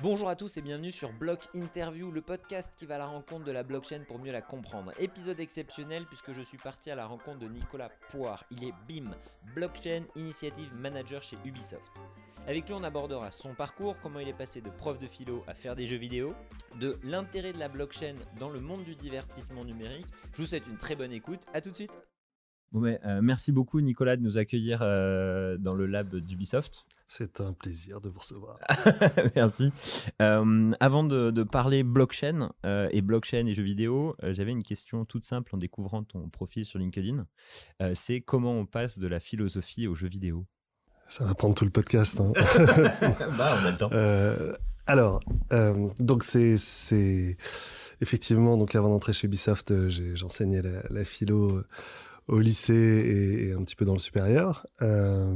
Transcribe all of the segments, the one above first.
Bonjour à tous et bienvenue sur Block Interview, le podcast qui va à la rencontre de la blockchain pour mieux la comprendre. Épisode exceptionnel puisque je suis parti à la rencontre de Nicolas Poire. Il est BIM, Blockchain Initiative Manager chez Ubisoft. Avec lui, on abordera son parcours, comment il est passé de prof de philo à faire des jeux vidéo, de l'intérêt de la blockchain dans le monde du divertissement numérique. Je vous souhaite une très bonne écoute. À tout de suite. Bon, euh, merci beaucoup Nicolas de nous accueillir euh, dans le lab d'Ubisoft. C'est un plaisir de vous recevoir. merci. Euh, avant de, parler blockchain et blockchain et jeux vidéo, j'avais une question toute simple en découvrant ton profil sur LinkedIn. C'est comment on passe de la philosophie aux jeux vidéo? Ça va prendre tout le podcast. Hein. bah, on a le temps. alors, donc c'est effectivement donc avant d'entrer chez Ubisoft, j'enseignais la, la philo au lycée et, un petit peu dans le supérieur. Euh,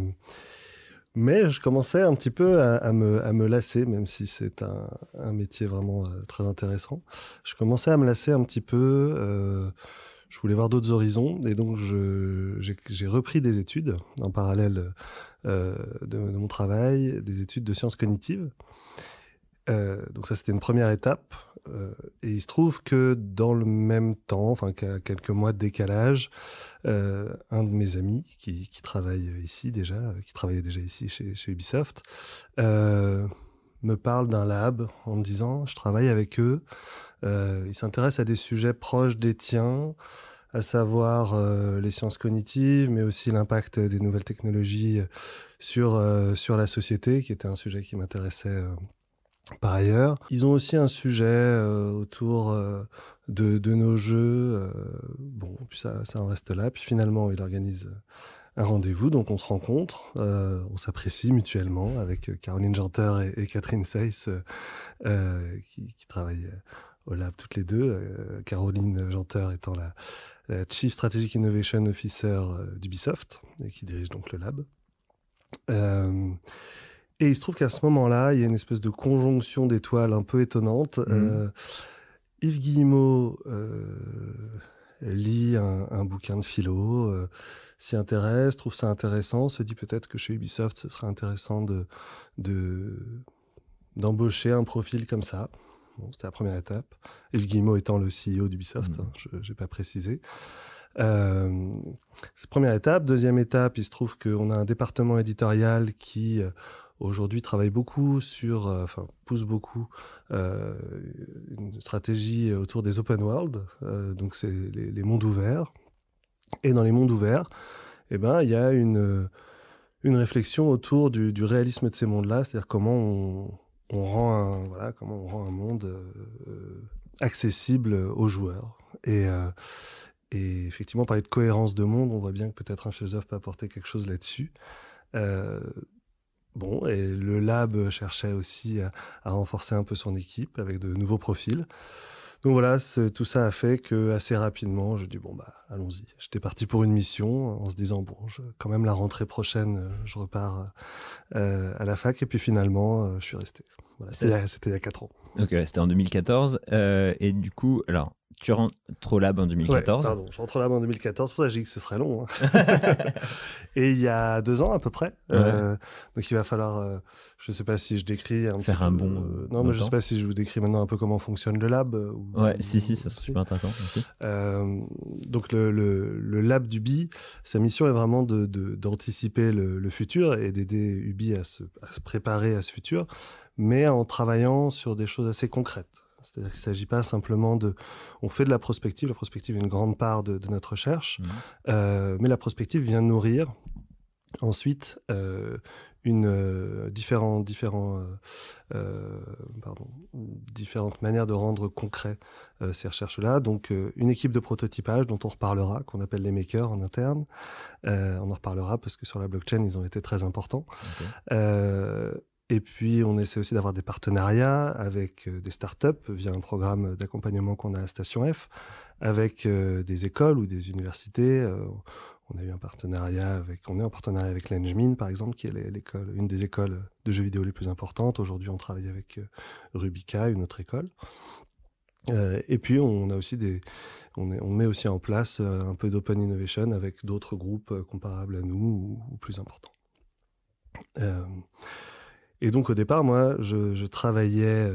mais je commençais un petit peu à, me, à me, lasser, même si c'est un, un, métier vraiment euh, très intéressant. Je commençais à me lasser un petit peu. Euh, je voulais voir d'autres horizons et donc j'ai repris des études en parallèle de, de, mon travail, des études de sciences cognitives. donc ça, c'était une première étape. Euh, et il se trouve que dans le même temps, enfin quelques mois de décalage, euh, un de mes amis qui, travaille ici déjà, qui travaillait déjà ici chez, Ubisoft, euh, me parle d'un lab en me disant je travaille avec eux. ils s'intéressent à des sujets proches des tiens, à savoir les sciences cognitives, mais aussi l'impact des nouvelles technologies sur, sur la société, qui était un sujet qui m'intéressait par ailleurs, ils ont aussi un sujet euh, autour euh, de, nos jeux. Euh, bon, puis ça, en reste là. Puis finalement, il organise un rendez-vous, donc on se rencontre, on s'apprécie mutuellement avec Caroline Janter et, Catherine Seyss qui, qui, travaillent au lab toutes les deux. Caroline Janter étant la, la, Chief Strategic Innovation Officer d'Ubisoft et qui dirige donc le lab. Et il se trouve qu'à ce moment-là, il y a une espèce de conjonction d'étoiles un peu étonnante. Mmh. Euh, Yves Guillemot euh, lit un, bouquin de philo, euh, s'y intéresse, trouve ça intéressant, se dit peut-être que chez Ubisoft, ce serait intéressant de, d'embaucher un profil comme ça. Bon, c'était la première étape. Yves Guillemot étant le CEO d'Ubisoft, mmh. hein, je n'ai pas précisé. Euh, première étape. Deuxième étape, il se trouve qu'on a un département éditorial qui aujourd'hui travaille beaucoup sur, euh, enfin pousse beaucoup euh, une stratégie autour des open world, euh, donc c'est les, mondes ouverts. Et dans les mondes ouverts, eh ben il y a une une réflexion autour du, réalisme de ces mondes-là, c'est-à-dire comment on, rend un voilà comment on rend un monde accessible aux joueurs et effectivement, parler de cohérence de monde, on voit bien que peut-être un philosophe peut apporter quelque chose là-dessus. Bon, et le lab cherchait aussi à, renforcer un peu son équipe avec de nouveaux profils. Donc voilà, tout ça a fait que assez rapidement, je dis bon bah allons-y. J'étais parti pour une mission en se disant bon, quand même la rentrée prochaine, je repars euh, à la fac et puis finalement, euh, je suis resté. Voilà, c'était il y a 4 ans. Ok, c'était en 2014 euh, et du coup, alors tu rentres au lab en 2014. pardon, je rentre au lab en 2014, pour ça que j'ai dit que ce serait long. Hein. et il y a deux ans à peu près. Euh, donc il va falloir, euh, je ne sais pas si je décris. Un Faire un bon. Euh, non, mais je ne sais pas si je vous décris maintenant un peu comment fonctionne le lab. ouais, si, si, ça serait super intéressant. donc le, le, lab d'Ubi, sa mission est vraiment d'anticiper de, le, le, futur et d'aider Ubi à se, à se préparer à ce futur, mais en travaillant sur des choses assez concrètes. C'est-à-dire qu'il ne s'agit pas simplement de... On fait de la prospective, la prospective est une grande part de, notre recherche, mmh. euh, mais la prospective vient nourrir ensuite euh, une euh, pardon, différentes manières de rendre concret ces recherches-là. Donc une équipe de prototypage dont on reparlera, qu'on appelle les makers en interne. on en reparlera parce que sur la blockchain, ils ont été très importants. Et puis, on essaie aussi d'avoir des partenariats avec euh, des startups via un programme d'accompagnement qu'on a à Station F, avec euh, des écoles ou des universités. Euh, on a eu un partenariat avec, on est en partenariat avec l'Engmin, par exemple, qui est l'école, une des écoles de jeux vidéo les plus importantes. Aujourd'hui, on travaille avec Rubica, une autre école. et puis, on a aussi des, on, met aussi en place un peu d'open innovation avec d'autres groupes comparables à nous ou, ou plus importants. Et donc au départ, moi, je, travaillais,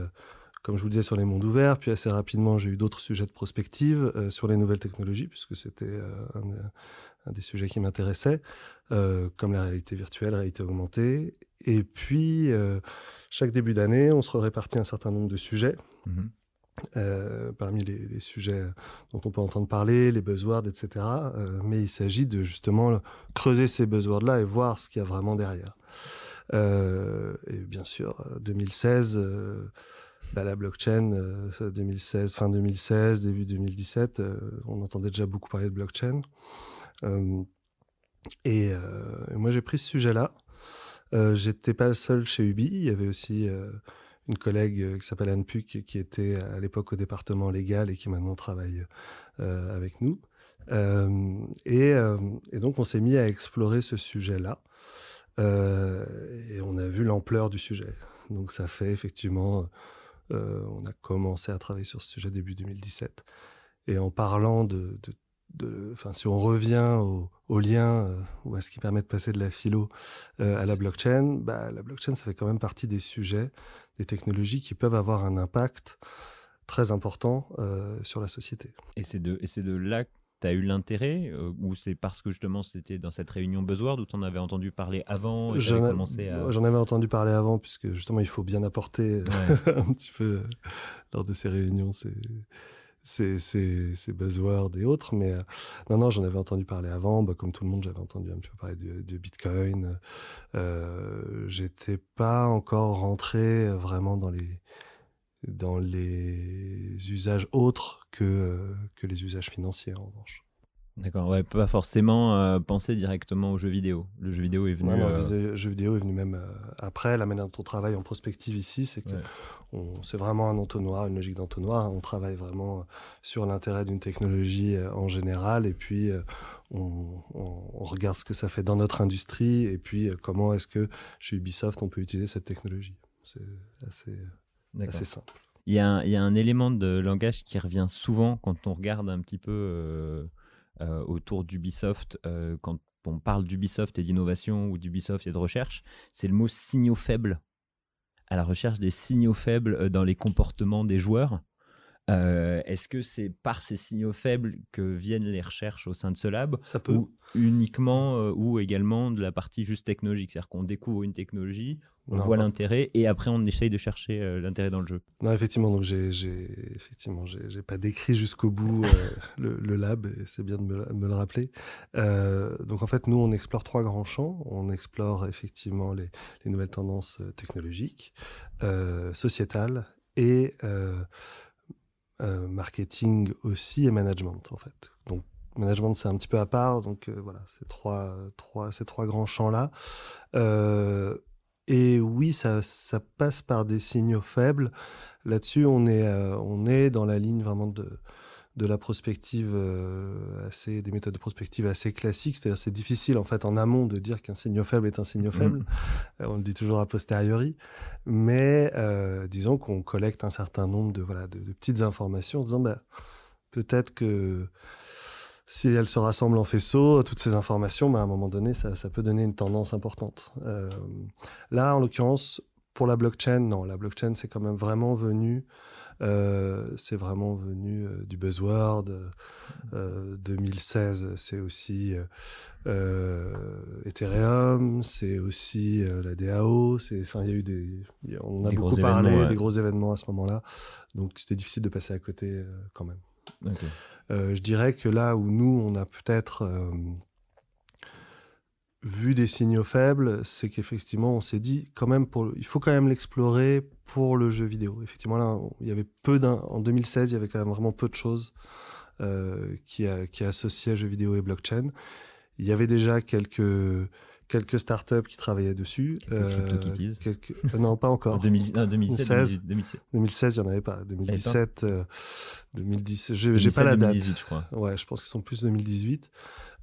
comme je vous disais, sur les mondes ouverts, puis assez rapidement, j'ai eu d'autres sujets de prospective sur les nouvelles technologies, puisque c'était un, des sujets qui m'intéressait, comme la réalité virtuelle, la réalité augmentée. Et puis, chaque début d'année, on se répartit un certain nombre de sujets. Mmh euh, parmi les, sujets dont on peut entendre parler, les buzzwords, etc. Euh, mais il s'agit de justement creuser ces buzzwords-là et voir ce qu'il y a vraiment derrière. Euh, et bien sûr, 2016, bah, la blockchain, 2016, fin 2016, début 2017, on entendait déjà beaucoup parler de blockchain. Et, moi, j'ai pris ce sujet-là. J'étais pas le seul chez Ubi. Il y avait aussi une collègue euh, qui s'appelle Anne Puc, qui était à l'époque au département légal et qui maintenant travaille euh, avec nous. Euh, et, donc, on s'est mis à explorer ce sujet-là. Et on a vu l'ampleur du sujet. Donc, ça fait effectivement, on a commencé à travailler sur ce sujet début 2017. Et en parlant de, enfin, si on revient au, lien ou à ce qui permet de passer de la philo à la blockchain, bah, la blockchain, ça fait quand même partie des sujets des technologies qui peuvent avoir un impact très important euh, sur la société. Et c'est de, et de là tu as eu l'intérêt euh, Ou c'est parce que justement c'était dans cette réunion Buzzword où tu en avais entendu parler avant J'en avais entendu parler avant, puisque justement il faut bien apporter un petit peu euh, lors de ces réunions. C'est ces, buzzwords et autres. Mais euh, non, non, j'en avais entendu parler avant. Bah, comme tout le monde, j'avais entendu un petit peu parler de, Bitcoin. Euh, J'étais pas encore rentré vraiment dans les, dans les usages autres que, que les usages financiers, en revanche. D'accord, ouais, pas forcément euh, penser directement au jeu vidéo. Le jeu vidéo est venu. non, euh, le jeu vidéo est venu même euh, après. La manière dont on travaille en prospective ici, c'est que c'est vraiment un entonnoir, une logique d'entonnoir. On travaille vraiment sur l'intérêt d'une technologie en général, et puis on, on, regarde ce que ça fait dans notre industrie, et puis comment est-ce que chez Ubisoft on peut utiliser cette technologie. C'est assez, assez simple. Il y, a il y, a un, élément de langage qui revient souvent quand on regarde un petit peu euh, autour d'Ubisoft, euh, quand on parle d'Ubisoft et d'innovation ou d'Ubisoft et de recherche, c'est le mot signaux faibles. À la recherche des signaux faibles euh, dans les comportements des joueurs. Est-ce que c'est par ces signaux faibles que viennent les recherches au sein de ce lab Ça peut. Ou uniquement ou également de la partie juste technologique? C'est-à-dire qu'on découvre une technologie, on voit l'intérêt et après on essaye de chercher euh, l'intérêt dans le jeu. Non, effectivement, donc j'ai, effectivement, j'ai, pas décrit jusqu'au bout euh, le, lab, c'est bien de me, le rappeler. Euh, donc en fait, nous, on explore trois grands champs. On explore effectivement les, les nouvelles tendances technologiques, sociétales et marketing aussi et management en fait. Donc management c'est un petit peu à part, donc voilà, ces trois, trois, ces trois grands champs là. Et oui, ça, ça, passe par des signaux faibles. Là-dessus, on est, euh, on est dans la ligne vraiment de, de la prospective euh, assez, des méthodes de prospective assez classiques. C'est-à-dire, c'est difficile en fait en amont de dire qu'un signaux faible est un signaux mmh. faible. Euh, on le dit toujours a posteriori, mais disons qu'on collecte un certain nombre de voilà de, petites informations en disant bah, peut-être que si elles se rassemblent en faisceau, toutes ces informations, bah, à un moment donné, ça, peut donner une tendance importante. Euh, là, en l'occurrence, pour la blockchain, non, la blockchain, c'est quand même vraiment venu, euh, c'est vraiment venu euh, du buzzword. 2016, c'est aussi Ethereum, c'est aussi la DAO. Enfin, il y a eu des, on a beaucoup parlé des gros événements à ce moment-là, donc c'était difficile de passer à côté quand même. Euh, je dirais que là où nous, on a peut-être euh, vu des signaux faibles, c'est qu'effectivement, on s'est dit, quand même, il faut quand même l'explorer pour le jeu vidéo. Effectivement, là, il y avait peu en 2016, il y avait quand même vraiment peu de choses euh, qui, associaient jeux vidéo et blockchain. Il y avait déjà quelques quelques startups qui travaillaient dessus. Quelques quelques... non, pas encore. 2016, 2016, 2016, il n'y en avait pas. 2017, 2010, j'ai pas la date. 2018, je crois. Ouais, je pense qu'ils sont plus 2018.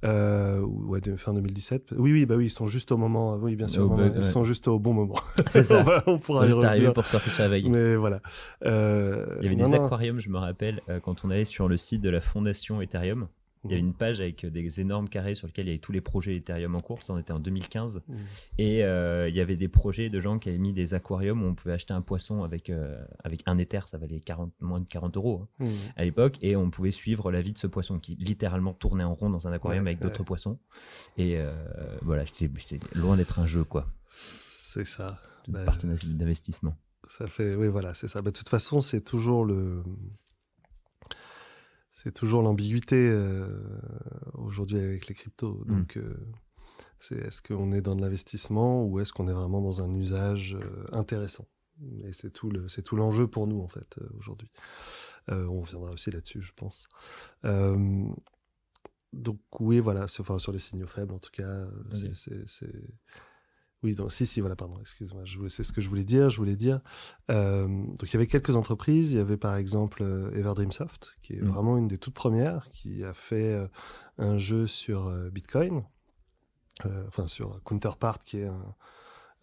Euh, ouais, fin 2017. Oui, oui, bah oui, ils sont juste au moment. Oui, bien sûr, ils sont juste au bon moment. C'est ça. on, pourra juste arriver pour surfer sur la veille. Mais voilà. Euh, il y avait des aquariums, je me rappelle, quand on allait sur le site de la fondation Ethereum. Il y avait une page avec des énormes carrés sur lesquels il y avait tous les projets Ethereum en cours. Ça, on était en 2015. Mmh. Et euh, il y avait des projets de gens qui avaient mis des aquariums où on pouvait acheter un poisson avec, euh, avec un Ether. Ça valait 40, moins de 40 euros hein, mmh. à l'époque. Et on pouvait suivre la vie de ce poisson qui littéralement tournait en rond dans un aquarium avec d'autres poissons. Et euh, voilà, c'était loin d'être un jeu, quoi. C'est ça. Une bah, d'investissement. Ça fait, oui, voilà, c'est ça. Bah, de toute façon, c'est toujours le, c'est toujours l'ambiguïté euh, aujourd'hui avec les cryptos. Mm. Donc, euh, c'est est-ce qu'on est dans de l'investissement ou est-ce qu'on est vraiment dans un usage euh, intéressant? Et c'est tout le, c'est tout l'enjeu pour nous en fait aujourd'hui. on reviendra aussi là-dessus, je pense. donc oui, voilà, enfin, sur les signaux faibles, en tout cas, c'est oui, donc, si, si, voilà, pardon, excuse-moi, c'est ce que je voulais dire. Je voulais dire, euh, donc il y avait quelques entreprises. Il y avait par exemple euh, Everdreamsoft, qui est mmh. vraiment une des toutes premières, qui a fait euh, un jeu sur Bitcoin, enfin sur Counterpart, qui est un,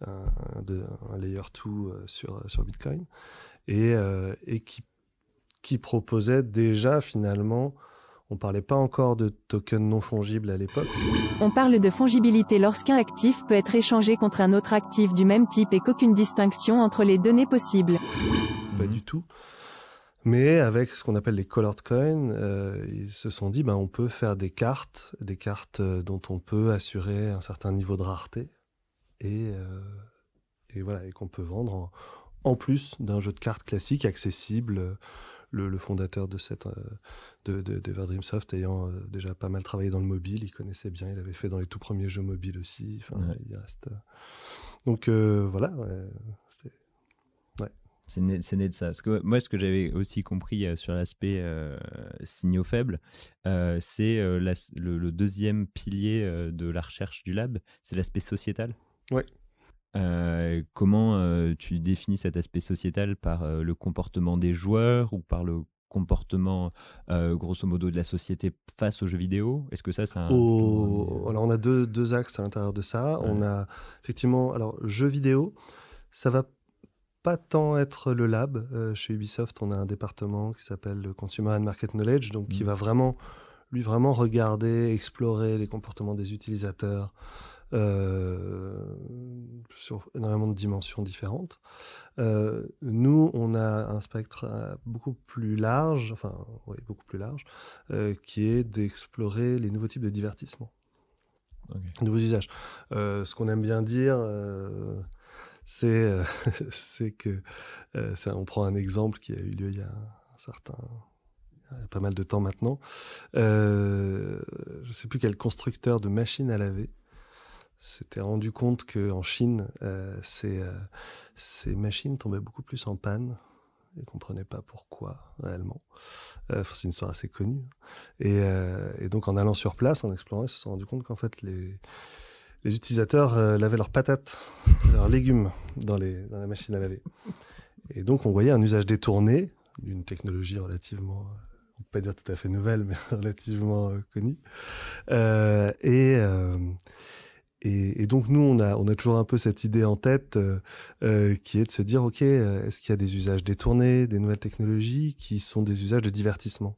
un, layer 2 sur, sur Bitcoin, et, et qui, qui proposait déjà finalement on parlait pas encore de tokens non fongibles à l'époque. On parle de fongibilité lorsqu'un actif peut être échangé contre un autre actif du même type et qu'aucune distinction entre les données possible. Pas du tout. Mais avec ce qu'on appelle les colored coins, euh, ils se sont dit, ben, on peut faire des cartes, des cartes euh, dont on peut assurer un certain niveau de rareté, et, euh, et voilà, et qu'on peut vendre en, en plus d'un jeu de cartes classique accessible le, fondateur de cette euh, de, de, ayant euh, déjà pas mal travaillé dans le mobile, il connaissait bien, il avait fait dans les tout premiers jeux mobiles aussi. il reste. Euh, donc voilà, c'est né, né, de ça. Parce que moi, ce que j'avais aussi compris sur l'aspect signaux faibles, c'est le, deuxième pilier de la recherche du lab, c'est l'aspect sociétal. Ouais. Euh, comment euh, tu définis cet aspect sociétal par euh, le comportement des joueurs ou par le comportement grosso modo de la société face aux jeux vidéo? Est-ce que ça, c'est un... Alors on a deux, deux, axes à l'intérieur de ça. On a effectivement, alors jeux vidéo, ça va pas tant être le lab. chez Ubisoft, on a un département qui s'appelle le Consumer and Market Knowledge, donc qui mmh. va vraiment, lui, vraiment regarder, explorer les comportements des utilisateurs, euh, sur énormément de dimensions différentes. Euh, nous, on a un spectre euh, beaucoup plus large, enfin, oui, beaucoup plus large, qui est d'explorer les nouveaux types de divertissement, nouveaux usages. ce qu'on aime bien dire, c'est que ça, on prend un exemple qui a eu lieu il y a un certain pas mal de temps maintenant. je ne sais plus quel constructeur de machines à laver s'était rendu compte qu'en Chine, euh, ces, euh, ces, machines tombaient beaucoup plus en panne et ne comprenaient pas pourquoi réellement. Euh, c'est une histoire assez connue. Et, et, donc en allant sur place, en explorant, ils se sont rendus compte qu'en fait les, les utilisateurs lavaient leurs patates, leurs légumes dans, les, dans la machine à laver. Et donc on voyait un usage détourné d'une technologie relativement on peut pas dire tout à fait nouvelle, mais relativement connue. et, et, donc nous, on a, toujours un peu cette idée en tête euh, euh, qui est de se dire, OK, euh, est-ce qu'il y a des usages détournés, des nouvelles technologies qui sont des usages de divertissement?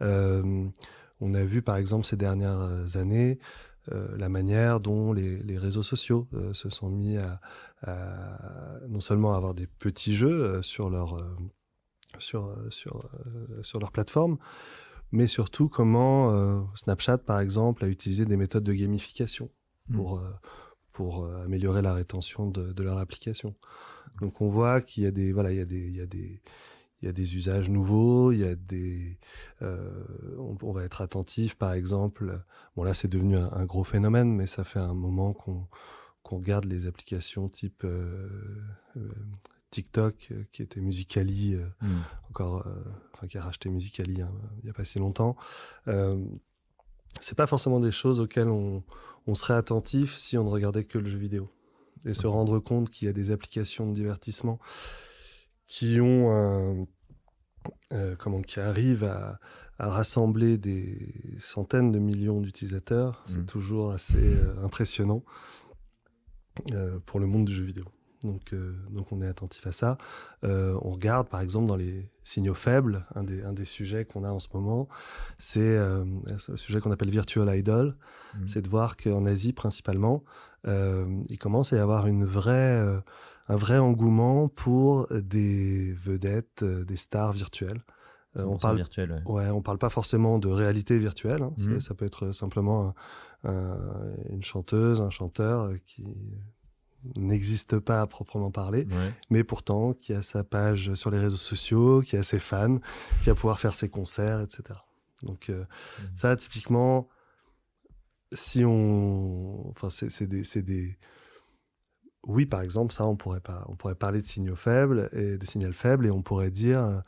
On a vu par exemple ces dernières années la manière dont les, réseaux sociaux se sont mis à, non seulement avoir des petits jeux sur leur plateforme, mais surtout comment euh, Snapchat, par exemple, a utilisé des méthodes de gamification hmm. pour, euh, pour euh, améliorer la rétention de, de, leur application. Donc on voit qu'il y a des voilà il y a des il y a des il y a des usages nouveaux, il y a des on, va être attentif par exemple. Bon là c'est devenu un, gros phénomène, mais ça fait un moment qu'on qu'on regarde les applications type TikTok, euh, qui était Musicali, euh, hmm. encore, euh, enfin, qui a racheté Musicali hein, il n'y a pas si longtemps. c'est pas forcément des choses auxquelles on, serait attentif si on ne regardait que le jeu vidéo. Et se rendre compte qu'il y a des applications de divertissement qui ont comment, qui arrivent à, rassembler des centaines de millions d'utilisateurs, c'est hmm. toujours assez impressionnant pour le monde du jeu vidéo. Donc, euh, donc on est attentif à ça. Euh, on regarde par exemple dans les signaux faibles, un des, un des sujets qu'on a en ce moment, c'est euh, le sujet qu'on appelle Virtual Idol. Mhm. C'est de voir qu'en Asie principalement, il commence à y avoir une vraie, un vrai engouement pour des vedettes, des stars virtuelles. on parle virtuel, ouais. ouais. on parle pas forcément de réalité virtuelle. hein. Mhm. Ça peut être simplement un- un- une chanteuse, un chanteur qui n'existe pas à proprement parler, Ouais. mais pourtant qui a sa page sur les réseaux sociaux, qui a ses fans, qui va pouvoir faire ses concerts, etc. Donc euh, Mhm. ça, typiquement, si on, enfin, c'est des, des, oui, par exemple, ça, on pourrait pas, on pourrait parler de signaux faibles et de signal faible, et on pourrait dire, euh,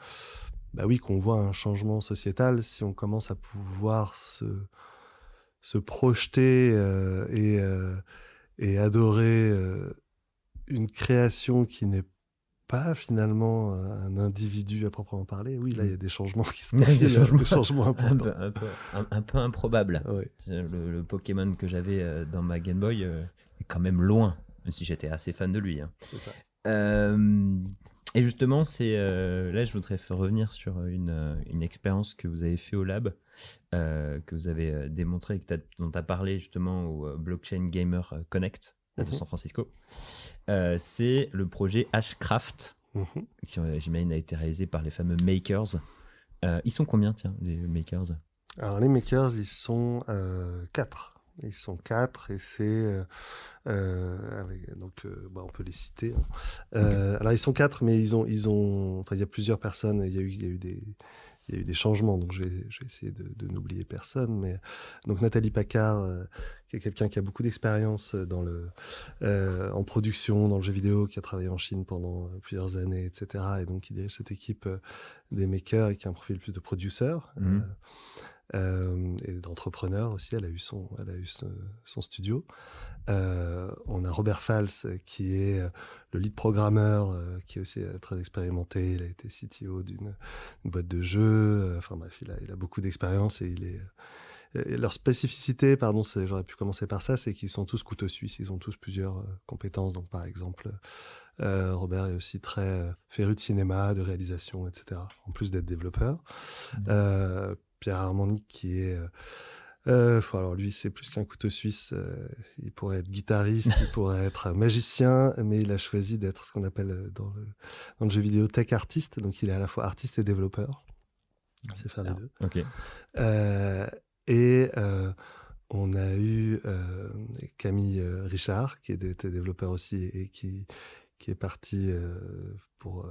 bah oui, qu'on voit un changement sociétal si on commence à pouvoir se, se projeter euh, et, euh, et adorer euh, une création qui n'est pas finalement un individu à proprement parler. Oui, là, il y a des changements qui se y a des changements. des changements Un importants. peu, un peu- un- un peu improbable. Le, le Pokémon que j'avais euh, dans ma Game Boy euh, est quand même loin, même si j'étais assez fan de lui. hein. C'est ça. Euh, et justement, c'est euh, là, je voudrais faire revenir sur une, euh, une expérience que vous avez fait au lab, euh, que vous avez démontré, que dont tu as parlé justement au Blockchain Gamer Connect de Mhm. San Francisco. Euh, c'est le projet Hashcraft, Mhm. qui, j'imagine, a été réalisé par les fameux makers. Ils sont combien, tiens, les makers? Alors, les makers, ils sont quatre. Ils sont quatre et c'est euh, euh, donc euh, bah, on peut les citer. hein. Euh, Alors ils sont quatre, mais ils ont ils ont enfin il y a plusieurs personnes. Il y a eu il y a eu des il y a eu des changements, donc je vais, je vais essayer de, de n'oublier personne. Mais donc Nathalie Paccard, euh, qui est quelqu'un qui a beaucoup d'expérience dans le euh, en production, dans le jeu vidéo, qui a travaillé en Chine pendant plusieurs années, etc. Et donc qui dirige cette équipe euh, des makers et qui a un profil plus de producer. Mhm. Euh, et d'entrepreneur aussi. Elle a eu son, elle a eu son, son studio. Euh, on a Robert Fals qui est euh, le lead programmeur, qui est aussi très expérimenté. Il a été CTO d'une une boîte de jeux. Enfin bref, il a, il a beaucoup d'expérience et il est. et leur spécificité, pardon, j'aurais pu commencer par ça, c'est qu'ils sont tous couteaux suisses. Ils ont tous plusieurs euh, compétences. Donc par exemple, euh, Robert est aussi très euh, féru de cinéma, de réalisation, etc. En plus d'être développeur. Mhm. Pierre Armandi qui est euh, euh, alors lui, c'est plus qu'un couteau suisse. euh, il pourrait être guitariste, il pourrait être magicien, mais il a choisi d'être ce qu'on appelle euh, dans le, dans le jeu vidéo tech artiste. Donc il est à la fois artiste et développeur. C'est faire les Ah, deux. Ok. Euh, et on a eu Camille Richard, qui était développeur aussi et qui, qui est partie euh, pour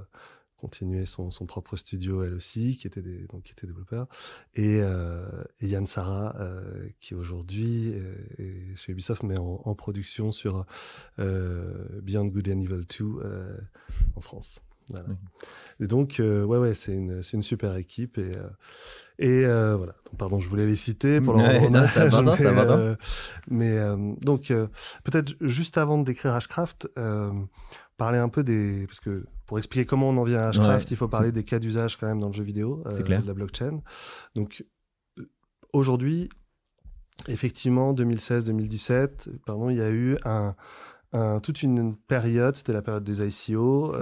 continuer son, son propre studio, elle aussi, qui était, des, donc, qui était développeur. Et, euh, et Yann Sarah, euh, qui aujourd'hui euh, est chez Ubisoft, mais en, en production sur euh, Beyond Good and Evil 2 euh, en France. Voilà. Mhm. Et donc, ouais, ouais, c'est une, une super équipe. Et, et voilà. Donc, pardon, je voulais les citer pour leur rendre hommage, mais, mais donc, peut-être juste avant de décrire Hashcraft, euh, parler un peu des. Parce que pour expliquer comment on en vient à Hashcraft, Ouais, il faut parler des cas d'usage quand même dans le jeu vidéo, euh, clair. de la blockchain. Donc, euh, aujourd'hui, effectivement, 2016-2017, pardon, il y a eu un. un- toute une période, c'était la période des ICO,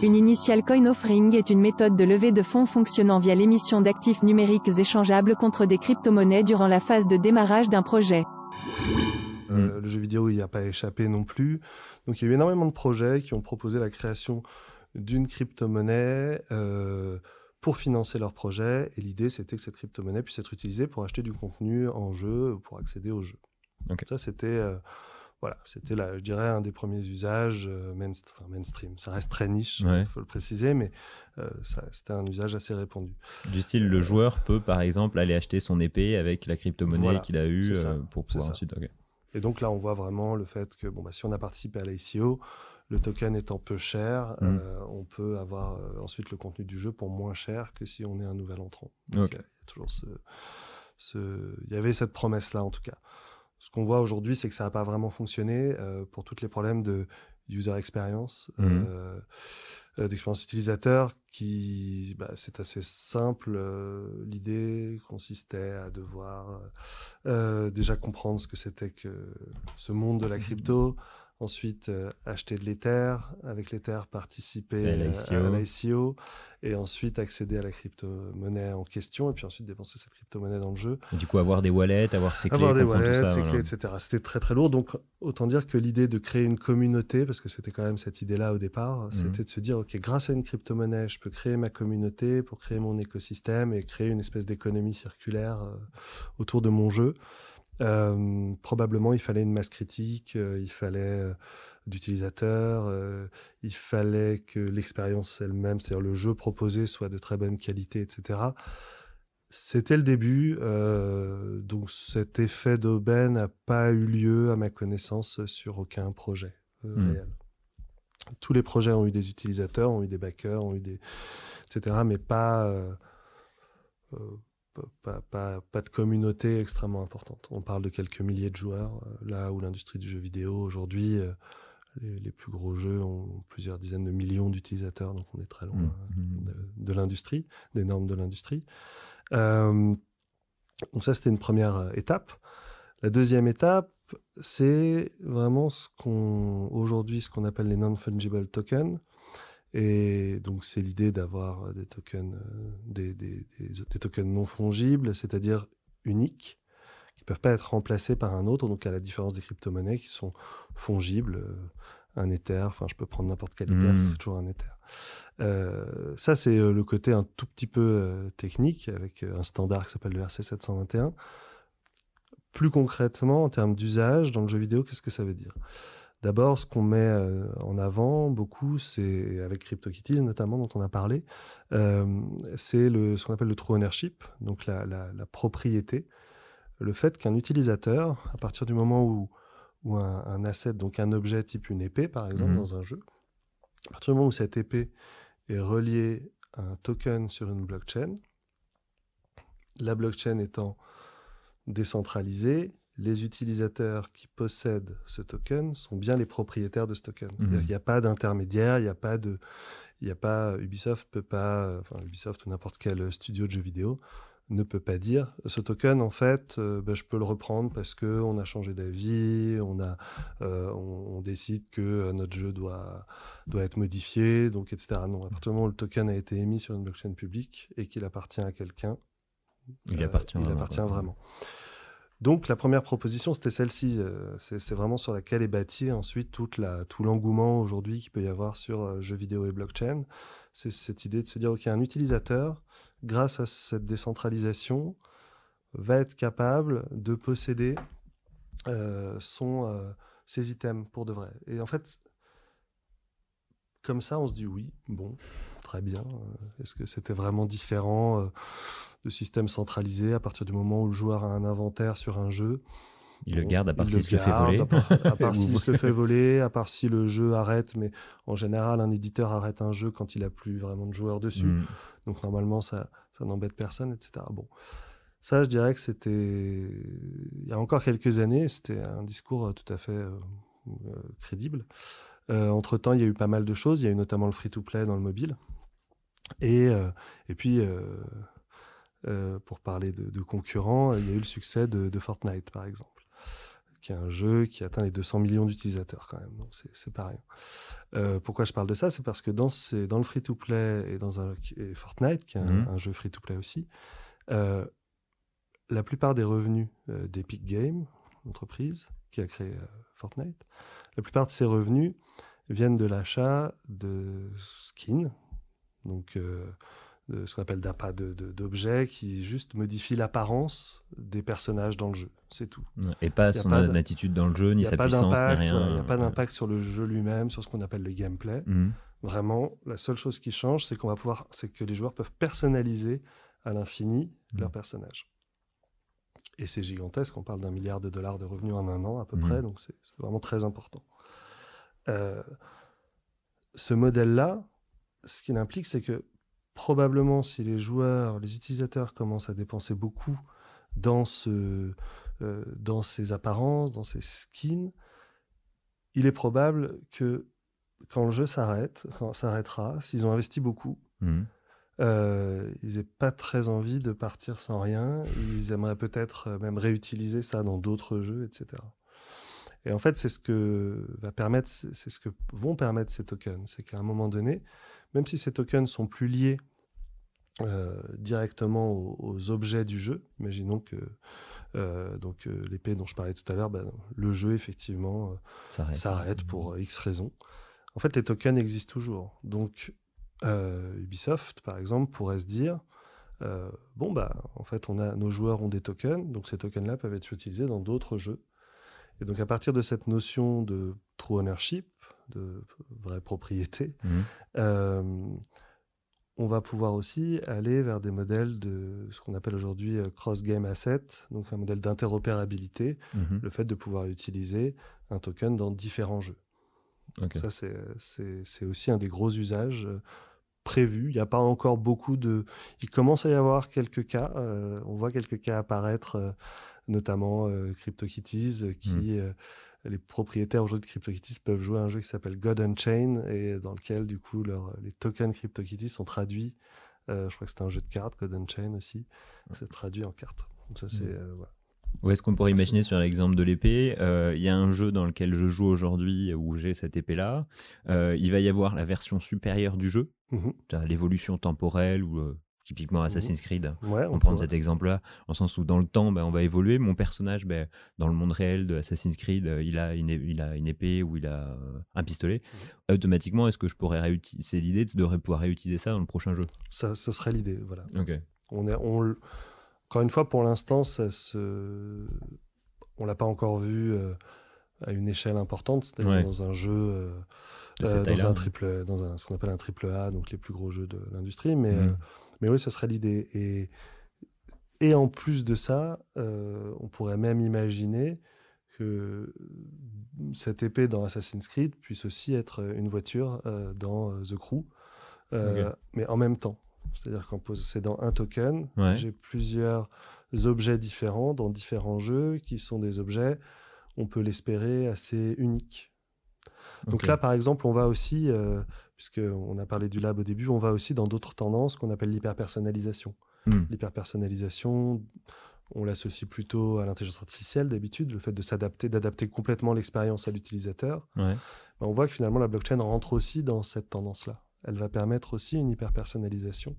Une initial coin offering est une méthode de levée de fonds fonctionnant via l'émission d'actifs numériques échangeables contre des crypto-monnaies durant la phase de démarrage d'un projet. Euh, le jeu vidéo, il n'y a pas échappé non plus. Donc, il y a eu énormément de projets qui ont proposé la création d'une crypto-monnaie euh, pour financer leur projet. Et l'idée, c'était que cette crypto-monnaie puisse être utilisée pour acheter du contenu en jeu ou pour accéder au jeu. Ok. Ça, c'était, euh, voilà, c'était, là, je dirais, un des premiers usages enfin, mainstream. Ça reste très niche, il Ouais. faut le préciser, mais euh, c'était un usage assez répandu. Du style, le joueur peut par exemple aller acheter son épée avec la crypto-monnaie Voilà, qu'il a eue pour pouvoir ensuite. ok. Et donc là, on voit vraiment le fait que bon, bah, si on a participé à l'ICO, le token étant peu cher, Mhm. euh, on peut avoir euh, ensuite le contenu du jeu pour moins cher que si on est un nouvel entrant. Donc, euh, il y a toujours ce, ce- il y avait cette promesse-là en tout cas. Ce qu'on voit aujourd'hui, c'est que ça n'a pas vraiment fonctionné euh, pour tous les problèmes de user experience, Mhm. euh, euh, d'expérience utilisateur, qui, bah, c'est assez simple. euh, L'idée consistait à devoir déjà comprendre ce que c'était que ce monde de la crypto, ensuite euh, acheter de l'Ether, avec l'Ether participer À euh, l'ICO. et ensuite accéder à la crypto-monnaie en question, et puis ensuite dépenser cette crypto-monnaie dans le jeu. Et du coup, avoir des wallets, avoir ses clés, Avoir des wallets, ça, ses voilà. clés, etc. C'était très très lourd. Donc autant dire que l'idée de créer une communauté, parce que c'était quand même cette idée-là au départ, Mhm. c'était de se dire, OK, grâce à une crypto-monnaie, je peux créer ma communauté pour créer mon écosystème et créer une espèce d'économie circulaire euh, autour de mon jeu. Euh, probablement, il fallait une masse critique, euh, il fallait euh, d'utilisateurs, il fallait que l'expérience elle-même, c'est-à-dire le jeu proposé, soit de très bonne qualité, etc. C'était le début, donc cet effet d'aubaine n'a pas eu lieu, à ma connaissance, sur aucun projet Hmm. réel. Tous les projets ont eu des utilisateurs, ont eu des backers, ont eu des, etc., mais pas, pas, pas, pas de communauté extrêmement importante. On parle de quelques milliers de joueurs, euh, là où l'industrie du jeu vidéo aujourd'hui, euh, les, les plus gros jeux ont plusieurs dizaines de millions d'utilisateurs, donc on est très loin Mhm. euh, de, de l'industrie, des normes de l'industrie. Euh, donc ça, c'était une première étape. La deuxième étape, c'est vraiment ce qu'on aujourd'hui ce qu'on appelle les non-fungible tokens. Et donc c'est l'idée d'avoir euh, des tokens, euh, des, des- des- des tokens non fongibles, c'est-à-dire uniques, qui ne peuvent pas être remplacés par un autre. Donc à la différence des crypto-monnaies qui sont fongibles, euh, un Ether, enfin je peux prendre n'importe quel Ether, c'est toujours un Ether. Euh, ça c'est le côté un tout petit peu euh, technique avec un standard qui s'appelle le RC721. Plus concrètement, en termes d'usage dans le jeu vidéo, qu'est-ce que ça veut dire? D'abord, ce qu'on met euh, en avant beaucoup, c'est avec CryptoKitties notamment, dont on a parlé, euh, c'est ce qu'on appelle le true ownership, donc la, la- la propriété. Le fait qu'un utilisateur, à partir du moment où, où un, un asset, donc un objet type une épée par exemple Mhm. dans un jeu, à partir du moment où cette épée est reliée à un token sur une blockchain, la blockchain étant décentralisée, les utilisateurs qui possèdent ce token sont bien les propriétaires de ce token. C'est-à-dire Mhm. qu'il n'y a pas d'intermédiaire, il n'y a pas de, il a pas Ubisoft peut pas, enfin Ubisoft ou n'importe quel studio de jeux vidéo ne peut pas dire ce token en fait euh, ben, je peux le reprendre parce que on a changé d'avis, on a euh, on, on décide que euh, notre jeu doit doit être modifié donc etc. Non à partir du moment où le token a été émis sur une blockchain publique et qu'il appartient à quelqu'un Il euh, appartient il vraiment, appartient vraiment. Donc la première proposition, c'était celle-ci. euh, C'est vraiment sur laquelle est bâti ensuite tout l'engouement aujourd'hui qu'il peut y avoir sur euh, jeux vidéo et blockchain. C'est cette idée de se dire, OK, un utilisateur, grâce à cette décentralisation, va être capable de posséder euh, son, ses items pour de vrai. Et en fait, comme ça, on se dit oui, bon, très bien. Euh, Est-ce que c'était vraiment différent euh, de système centralisé à partir du moment où le joueur a un inventaire sur un jeu? Il le garde à part il s'il se le fait voler. À part, à part Ou- s'il se le fait voler, à part si le jeu arrête, mais en général, un éditeur arrête un jeu quand il a plus vraiment de joueurs dessus. Mm. Donc normalement, ça, ça n'embête personne, etc. Bon, ça, je dirais que c'était, il y a encore quelques années, c'était un discours euh, tout à fait euh, crédible. Euh, entre-temps, il y a eu pas mal de choses. Il y a eu notamment le free-to-play dans le mobile. Et, euh, et puis, euh, euh, pour parler de, de concurrents, il y a eu le succès de, de Fortnite, par exemple, qui est un jeu qui atteint les 200 millions d'utilisateurs quand même. Donc, c'est pas rien. Pourquoi je parle de ça? C'est parce que dans, ces- dans le free-to-play et dans un, et Fortnite, qui est un, Mhm. un jeu free-to-play aussi, la plupart des revenus d'Epic Games, l'entreprise qui a créé Fortnite, la plupart de ces revenus viennent de l'achat de skins, donc euh, de ce qu'on appelle de- d'objets qui juste modifient l'apparence des personnages dans le jeu. C'est tout. Et pas son pas de- attitude dans le jeu, ni n'y sa puissance, ni rien. il y a pas d'impact sur le jeu lui-même, sur ce qu'on appelle le gameplay. Mhm. Vraiment, la seule chose qui change, c'est qu'on va pouvoir, c'est que les joueurs peuvent personnaliser à l'infini Mhm. leur personnage. Et c'est gigantesque, on parle d'un milliard de dollars de revenus en un an à peu Mhm. près, donc c'est c'est vraiment très important. Euh, ce modèle-là, ce qu'il implique, c'est que probablement si les joueurs, les utilisateurs commencent à dépenser beaucoup dans, ce, euh, dans ces apparences, dans ces skins, il est probable que quand le jeu s'arrête, quand s'arrêtera, s'ils ont investi beaucoup, Mhm. euh, ils n'aient pas très envie de partir sans rien. Ils aimeraient peut-être euh, même réutiliser ça dans d'autres jeux, etc. Et en fait, c'est ce que va permettre, c'est ce que vont permettre ces tokens. C'est qu'à un moment donné, même si ces tokens sont plus liés euh, directement aux, objets du jeu, imaginons que euh, donc euh, l'épée dont je parlais tout à l'heure, ben, le jeu effectivement s'arrête pour X raisons. En fait, les tokens existent toujours. Donc Ubisoft, par exemple, pourrait se dire bon bah en fait on a nos joueurs ont des tokens, donc ces tokens-là peuvent être utilisés dans d'autres jeux. Et donc à partir de cette notion de true ownership, de vraie propriété, mmh. on va pouvoir aussi aller vers des modèles de ce qu'on appelle aujourd'hui cross-game asset, donc un modèle d'interopérabilité, mmh le fait de pouvoir utiliser un token dans différents jeux. Ça, c'est aussi un des gros usages prévus. Il n'y a pas encore beaucoup de... Il commence à y avoir quelques cas. on voit quelques cas apparaître notamment euh, CryptoKitties, euh, qui mmh. Euh, les propriétaires aujourd'hui de CryptoKitties peuvent jouer à un jeu qui s'appelle God Unchained et dans lequel du coup les tokens CryptoKitties sont traduits. je crois que c'est un jeu de cartes, God Unchained aussi. C'est traduit en cartes. Ça c'est mmh. Ou est-ce qu'on pourrait imaginer sur l'exemple de l'épée, il y a un jeu dans lequel je joue aujourd'hui où j'ai cette épée-là, il va y avoir la version supérieure du jeu, mmh l'évolution temporelle ou typiquement Assassin's Creed. on, prend cet exemple-là, en sens où dans le temps, ben, on va évoluer. Mon personnage, ben, dans le monde réel de Assassin's Creed, euh, il, a une, il a une épée ou il a euh, un pistolet. Mmh. Automatiquement, est-ce que je pourrais réutiliser C'est l'idée de pouvoir réutiliser ça dans le prochain jeu? Ça, ce serait l'idée, voilà. On est, on, encore une fois, pour l'instant, ça se... on l'a pas encore vu euh, à une échelle importante, c'est-à-dire dans un jeu. Dans un triple, dans un, ce qu'on appelle un triple A, donc les plus gros jeux de l'industrie, mais mmh. Mais oui, ça serait l'idée. Et, et en plus de ça, euh, on pourrait même imaginer que cette épée dans Assassin's Creed puisse aussi être une voiture euh, dans euh, The Crew, mais en même temps. C'est-à-dire qu'en possédant un token, j'ai plusieurs objets différents dans différents jeux qui sont des objets, on peut l'espérer, assez uniques. Donc là, par exemple, on va aussi, euh, puisqu'on a parlé du lab au début, on va aussi dans d'autres tendances qu'on appelle l'hyperpersonnalisation. Hmm. L'hyperpersonnalisation, on l'associe plutôt à l'intelligence artificielle d'habitude, le fait de s'adapter, d'adapter complètement l'expérience à l'utilisateur. Ben, on voit que finalement la blockchain rentre aussi dans cette tendance-là. Elle va permettre aussi une hyperpersonnalisation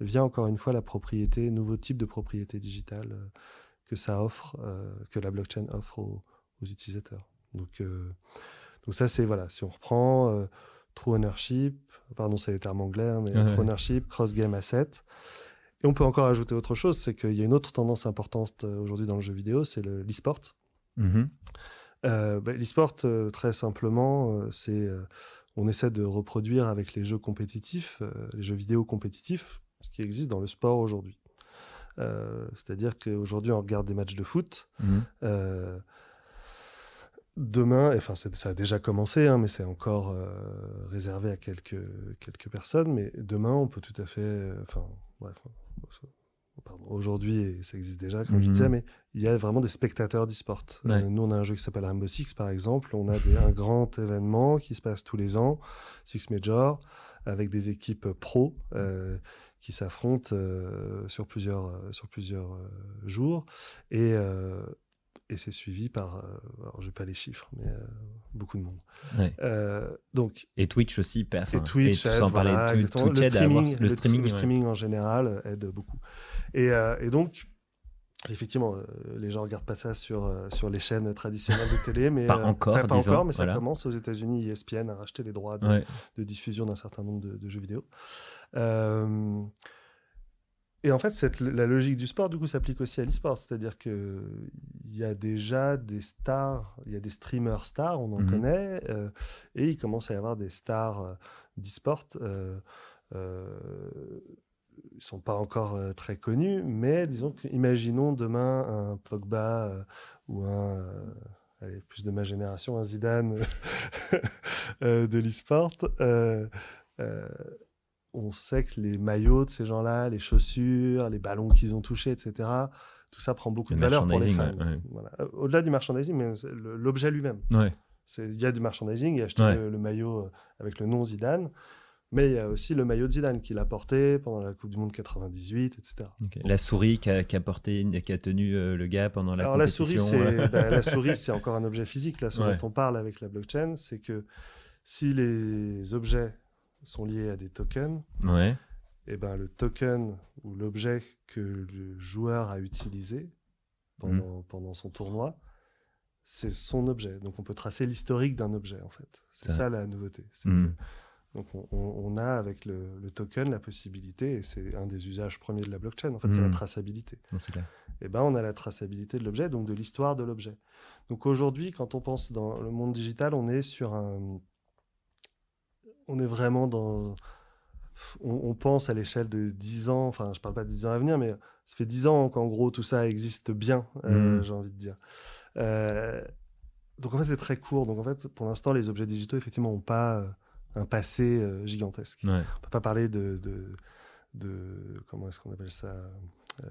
via encore une fois la propriété, nouveau type de propriété digitale euh, que ça offre, euh, que la blockchain offre aux, aux utilisateurs. Donc euh, donc ça, c'est, voilà, si on reprend euh, True Ownership, pardon, c'est les termes anglais, hein, mais True Ownership, Cross Game Asset. Et on peut encore ajouter autre chose, c'est qu'il y a une autre tendance importante euh, aujourd'hui dans le jeu vidéo, c'est l'e-sport. Mm l'e-sport, très simplement, c'est on essaie de reproduire avec les jeux compétitifs, les jeux vidéo compétitifs, ce qui existe dans le sport aujourd'hui. C'est-à-dire qu'aujourd'hui, on regarde des matchs de foot. Mmh demain, enfin ça a déjà commencé, hein, mais c'est encore euh, réservé à quelques, quelques personnes, mais demain on peut tout à fait, euh, enfin bref, aujourd'hui ça existe déjà comme je mhm. disais, mais il y a vraiment des spectateurs d'e-sport. Euh, nous on a un jeu qui s'appelle Rainbow Six par exemple, on a un grand événement qui se passe tous les ans, Six Major, avec des équipes pro. qui s'affrontent sur plusieurs, sur plusieurs jours. Et, et c'est suivi par, euh, alors j'ai pas les chiffres, mais euh, beaucoup de monde. Euh, donc, et Twitch aussi, et Twitch, aide, le, streaming, le, streaming, le, streaming en général aide beaucoup. Et, et donc, Effectivement, les gens regardent pas ça sur, sur les chaînes traditionnelles de télé, mais pas encore, ça, pas encore, mais ça commence aux États-Unis. ESPN a racheté les droits de, de diffusion d'un certain nombre de, de jeux vidéo. Et en fait, cette, la logique du sport, du coup, s'applique aussi à l'e-sport. C'est-à-dire qu'il y a déjà des stars, il y a des streamers stars, on en mhm. connaît, euh, et il commence à y avoir des stars euh, d'e-sport. Euh, euh, ils ne sont pas encore très connus, mais disons imaginons demain un Pogba ou un, allez, plus de ma génération, un Zidane de l'e-sport on sait que les maillots de ces gens-là, les chaussures, les ballons qu'ils ont touchés, etc., tout ça prend beaucoup de valeur pour les fans. Euh, au-delà du merchandising, mais l'objet lui-même. Il y a du merchandising, il a acheté le, maillot euh, avec le nom Zidane. Mais il y a aussi le maillot de Zidane qu'il a porté pendant la Coupe du Monde 98, etc. La souris qui a, porté, qui a tenu euh, le gars pendant la Alors compétition. la souris, c'est bah, la souris, c'est encore un objet physique. Là, ce dont on parle avec la blockchain, c'est que si les objets sont liés à des tokens, ouais. et eh ben le token ou l'objet que le joueur a utilisé pendant, mmh. pendant son tournoi, c'est son objet. Donc on peut tracer l'historique d'un objet en fait. C'est ça. la nouveauté. Mmh. donc on, a avec le, token la possibilité, et c'est un des usages premiers de la blockchain, en fait, c'est la mmh. traçabilité. Et eh ben on a la traçabilité de l'objet, donc de l'histoire de l'objet. Donc aujourd'hui, quand on pense dans le monde digital, on est sur un, on est vraiment dans, on, pense à l'échelle de 10 ans, enfin je parle pas de 10 ans à venir, mais ça fait 10 ans qu'en gros tout ça existe bien, euh, mmh. j'ai envie de dire. Euh, donc en fait, c'est très court. Donc en fait, pour l'instant, les objets digitaux, effectivement, n'ont pas euh, un passé gigantesque. On ne peut pas parler de, de, comment est-ce qu'on appelle ça?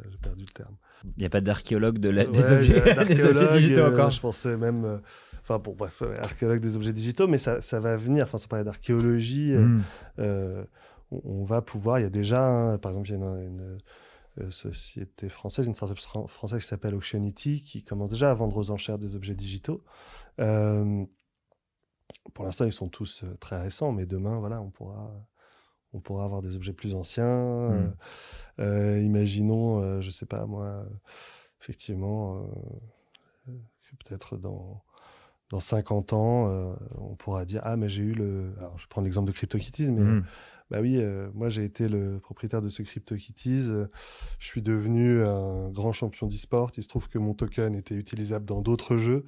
J'ai perdu le terme. Il n'y a pas d'archéologue de des, objets, digitaux encore. je pensais même enfin bon bref archéologue des objets digitaux mais ça, ça va venir enfin ça parlait d'archéologie mmh. on, va pouvoir il y a déjà hein, par exemple il y a une, euh, société française, une startup française qui s'appelle Auctionity, qui commence déjà à vendre aux enchères des objets digitaux. Euh, pour l'instant, ils sont tous euh, très récents, mais demain, voilà, on pourra, on pourra avoir des objets plus anciens. Mmh. imaginons, je sais pas moi, effectivement, peut-être dans dans 50 ans, on pourra dire ah mais j'ai eu le. Alors je prends l'exemple de CryptoKitties, mais mmh. Bah oui, euh, moi j'ai été le propriétaire de ce CryptoKitties. Euh, je suis devenu un grand champion d'e-sport. Il se trouve que mon token était utilisable dans d'autres jeux,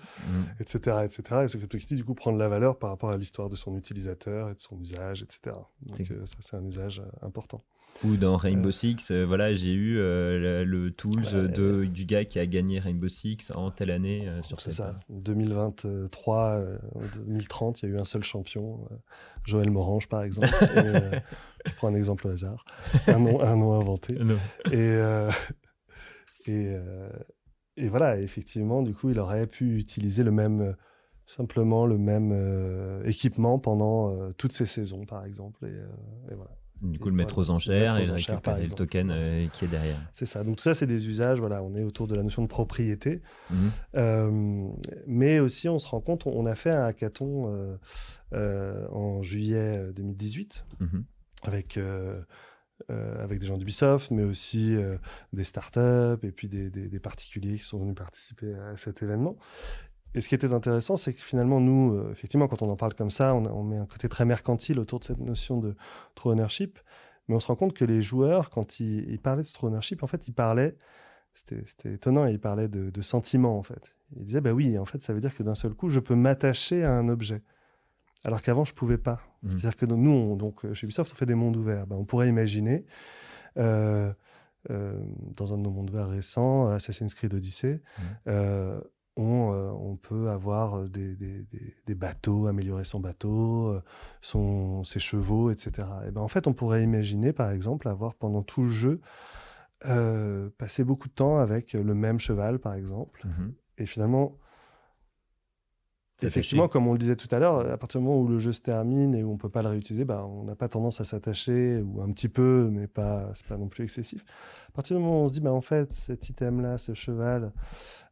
etc., mmh. etc. Et ce CryptoKitties, du coup, prend de la valeur par rapport à l'histoire de son utilisateur et de son usage, etc. Donc euh, ça, c'est un usage important. Ou dans Rainbow Six, voilà, j'ai eu le, tools de, du gars qui a gagné Rainbow Six en telle année sur C'est ça. 2023, 2030, il y a eu un seul champion. Joël Morange, par exemple. Euh, je prends un exemple au hasard, un nom, un nom inventé. Et, euh, et, euh, et, voilà, effectivement, du coup, il aurait pu utiliser le même, simplement le même équipement pendant toutes ces saisons, par exemple. Et, voilà. Du coup, le mettre aux enchères et récupérer le token qui est derrière. C'est ça. Donc tout ça, c'est des usages. Voilà, on est autour de la notion de propriété. Mmh. mais aussi, on se rend compte, on a fait un hackathon euh, en juillet 2018 euh, mhm. avec, euh, avec des gens d'Ubisoft, mais aussi des startups et puis des, des, particuliers qui sont venus participer à cet événement. Et ce qui était intéressant, c'est que finalement, nous, effectivement, quand on en parle comme ça, on, met un côté très mercantile autour de cette notion de true ownership. Mais on se rend compte que les joueurs, quand ils, parlaient de true ownership, en fait, ils parlaient, c'était étonnant, ils parlaient de, de sentiments, en fait. Ils disaient, bah oui, en fait, ça veut dire que d'un seul coup, je peux m'attacher à un objet alors qu'avant, je ne pouvais pas. Mmh. C'est-à-dire que nous, donc, euh, chez Ubisoft, on fait des mondes ouverts. Ben, on pourrait imaginer, euh, euh, dans un de nos mondes ouverts récents, Assassin's Creed Odyssey, mmh. On, peut avoir des, bateaux, améliorer son bateau, son, ses chevaux, etc. Et ben, en fait, on pourrait imaginer, par exemple, avoir pendant tout le jeu passé beaucoup de temps avec le même cheval, par exemple. Mmh Et finalement, Effectivement, comme on le disait tout à l'heure, à partir du moment où le jeu se termine et où on ne peut pas le réutiliser, bah, on n'a pas tendance à s'attacher, ou un petit peu, mais pas, c'est pas non plus excessif. À partir du moment où on se dit, bah, en fait, cet item-là, ce cheval,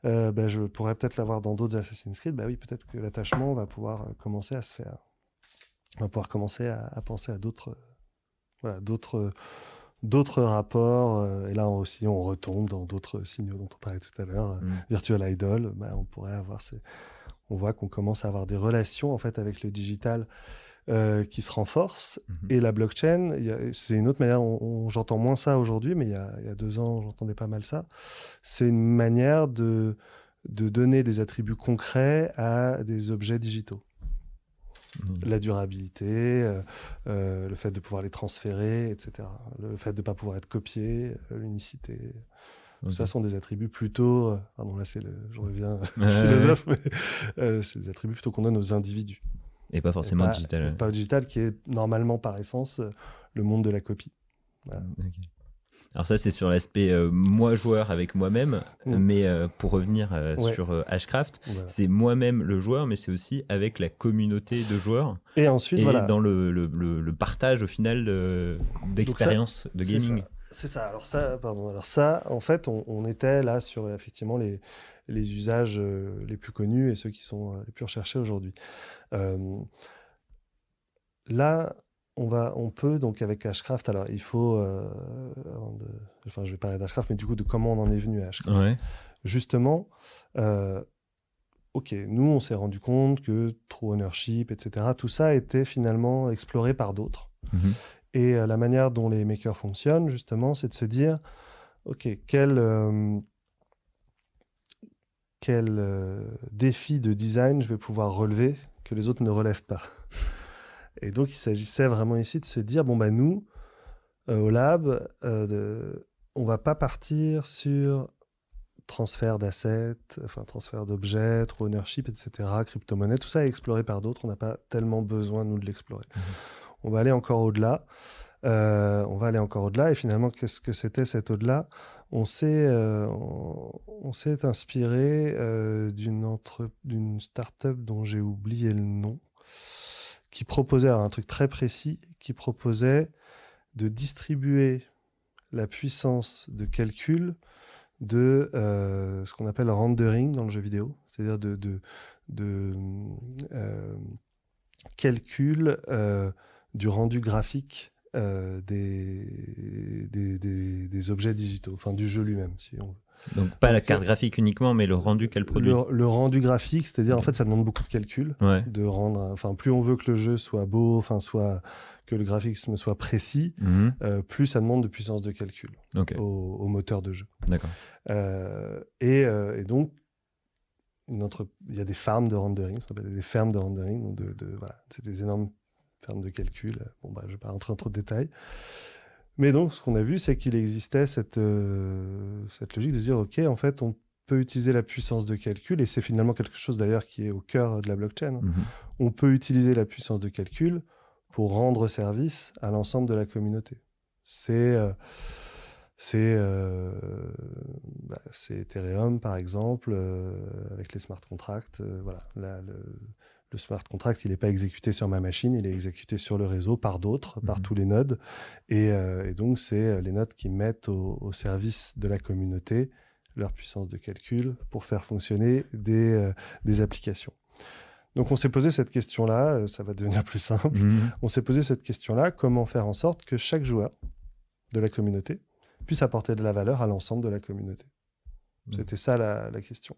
euh, bah, je pourrais peut-être l'avoir dans d'autres Assassin's Creed, bah oui, peut-être que l'attachement va pouvoir commencer à se faire. On va pouvoir commencer à, penser à d'autres, voilà, d'autres, d'autres rapports. Euh, et là aussi, on retombe dans d'autres signaux dont on parlait tout à l'heure. Mmh. Virtual Idol, bah, on pourrait avoir ces on voit qu'on commence à avoir des relations en fait avec le digital euh, qui se renforcent. Mhm. Et la blockchain, c'est une autre manière, j'entends moins ça aujourd'hui, mais il y, a, deux ans, j'entendais pas mal ça. C'est une manière de, de donner des attributs concrets à des objets digitaux. Mhm. La durabilité, euh, euh, le fait de pouvoir les transférer, etc. Le fait de ne pas pouvoir être copié, l'unicité. Tout ça sont des attributs plutôt. Euh, pardon, là, c'est le, je reviens philosophe, mais euh, c'est des attributs plutôt qu'on donne aux individus. Et pas forcément digital. Pas digital, qui est normalement par essence euh, le monde de la copie. Alors ça, c'est sur l'aspect euh, moi joueur avec moi-même, Mm. mais euh, pour revenir euh, Ouais. sur Voilà. c'est moi-même le joueur, mais c'est aussi avec la communauté de joueurs Et ensuite, et voilà. dans le, le- le- le partage au final de- d'expérience de gaming. C'est ça. Alors ça, pardon. Alors ça, en fait, on, on était là sur effectivement les, les usages euh, les plus connus et ceux qui sont euh, les plus recherchés aujourd'hui. Euh, là, on va, on peut donc avec Hashcraft. Alors, il faut, avant de, enfin, je vais parler d'Hashcraft, mais du coup de comment on en est venu à Hashcraft. Ouais. Justement, ok, nous, on s'est rendu compte que True Ownership, etc., tout ça était finalement exploré par d'autres. Mhm. Et euh, la manière dont les makers fonctionnent, justement, c'est de se dire, OK, quel, euh, quel euh, défi de design je vais pouvoir relever que les autres ne relèvent pas. Et donc, il s'agissait vraiment ici de se dire, bon, bah, nous, au lab, de- on va pas partir sur transfert d'assets, enfin transfert d'objets, ownership, etc., crypto-monnaie, tout ça est exploré par d'autres, on n'a pas tellement besoin, nous, de l'explorer. On va aller encore au-delà. Euh, on va aller encore au-delà. Et finalement, qu'est-ce que c'était cet au-delà? On s'est euh, on, s'est inspiré euh, d'une entre- d'une start-up dont j'ai oublié le nom, qui proposait un truc très précis, qui proposait de distribuer la puissance de calcul de ce qu'on appelle rendering dans le jeu vidéo, c'est-à-dire de, calcul du rendu graphique euh, des, des, des- des objets digitaux, enfin du jeu lui-même, si on veut. Donc pas la carte euh, graphique uniquement, mais le rendu qu'elle produit. Le, le rendu graphique, c'est-à-dire en fait, ça demande beaucoup de calcul, Ouais. de rendre, enfin plus on veut que le jeu soit beau, enfin soit que le graphisme soit précis, Mhm. euh, plus ça demande de puissance de calcul au, au moteur de jeu. d'accord. Euh, et, et donc, il y a des farms de rendering, ça s'appelle des fermes de rendering. Donc de, de- voilà, c'est des énormes fermes de calcul. Bon, bah, je ne vais pas rentrer en trop de détails. Mais donc, ce qu'on a vu, c'est qu'il existait cette, euh, cette logique de dire, OK, en fait, on peut utiliser la puissance de calcul, et c'est finalement quelque chose d'ailleurs qui est au cœur de la blockchain. Mhm. On peut utiliser la puissance de calcul pour rendre service à l'ensemble de la communauté. C'est euh, c'est euh, bah, Ethereum par exemple euh, avec les smart contracts. euh, voilà, Là, le, le smart contract, il n'est pas exécuté sur ma machine, il est exécuté sur le réseau par d'autres, par Mhm. tous les nodes. Et, euh, et donc, c'est euh, les nodes qui mettent au, au service de la communauté leur puissance de calcul pour faire fonctionner des, euh, des applications. Donc, on s'est posé cette question-là, ça va devenir plus simple Mhm. on s'est posé cette question-là, comment faire en sorte que chaque joueur de la communauté puisse apporter de la valeur à l'ensemble de la communauté? Mhm. C'était ça la, la question.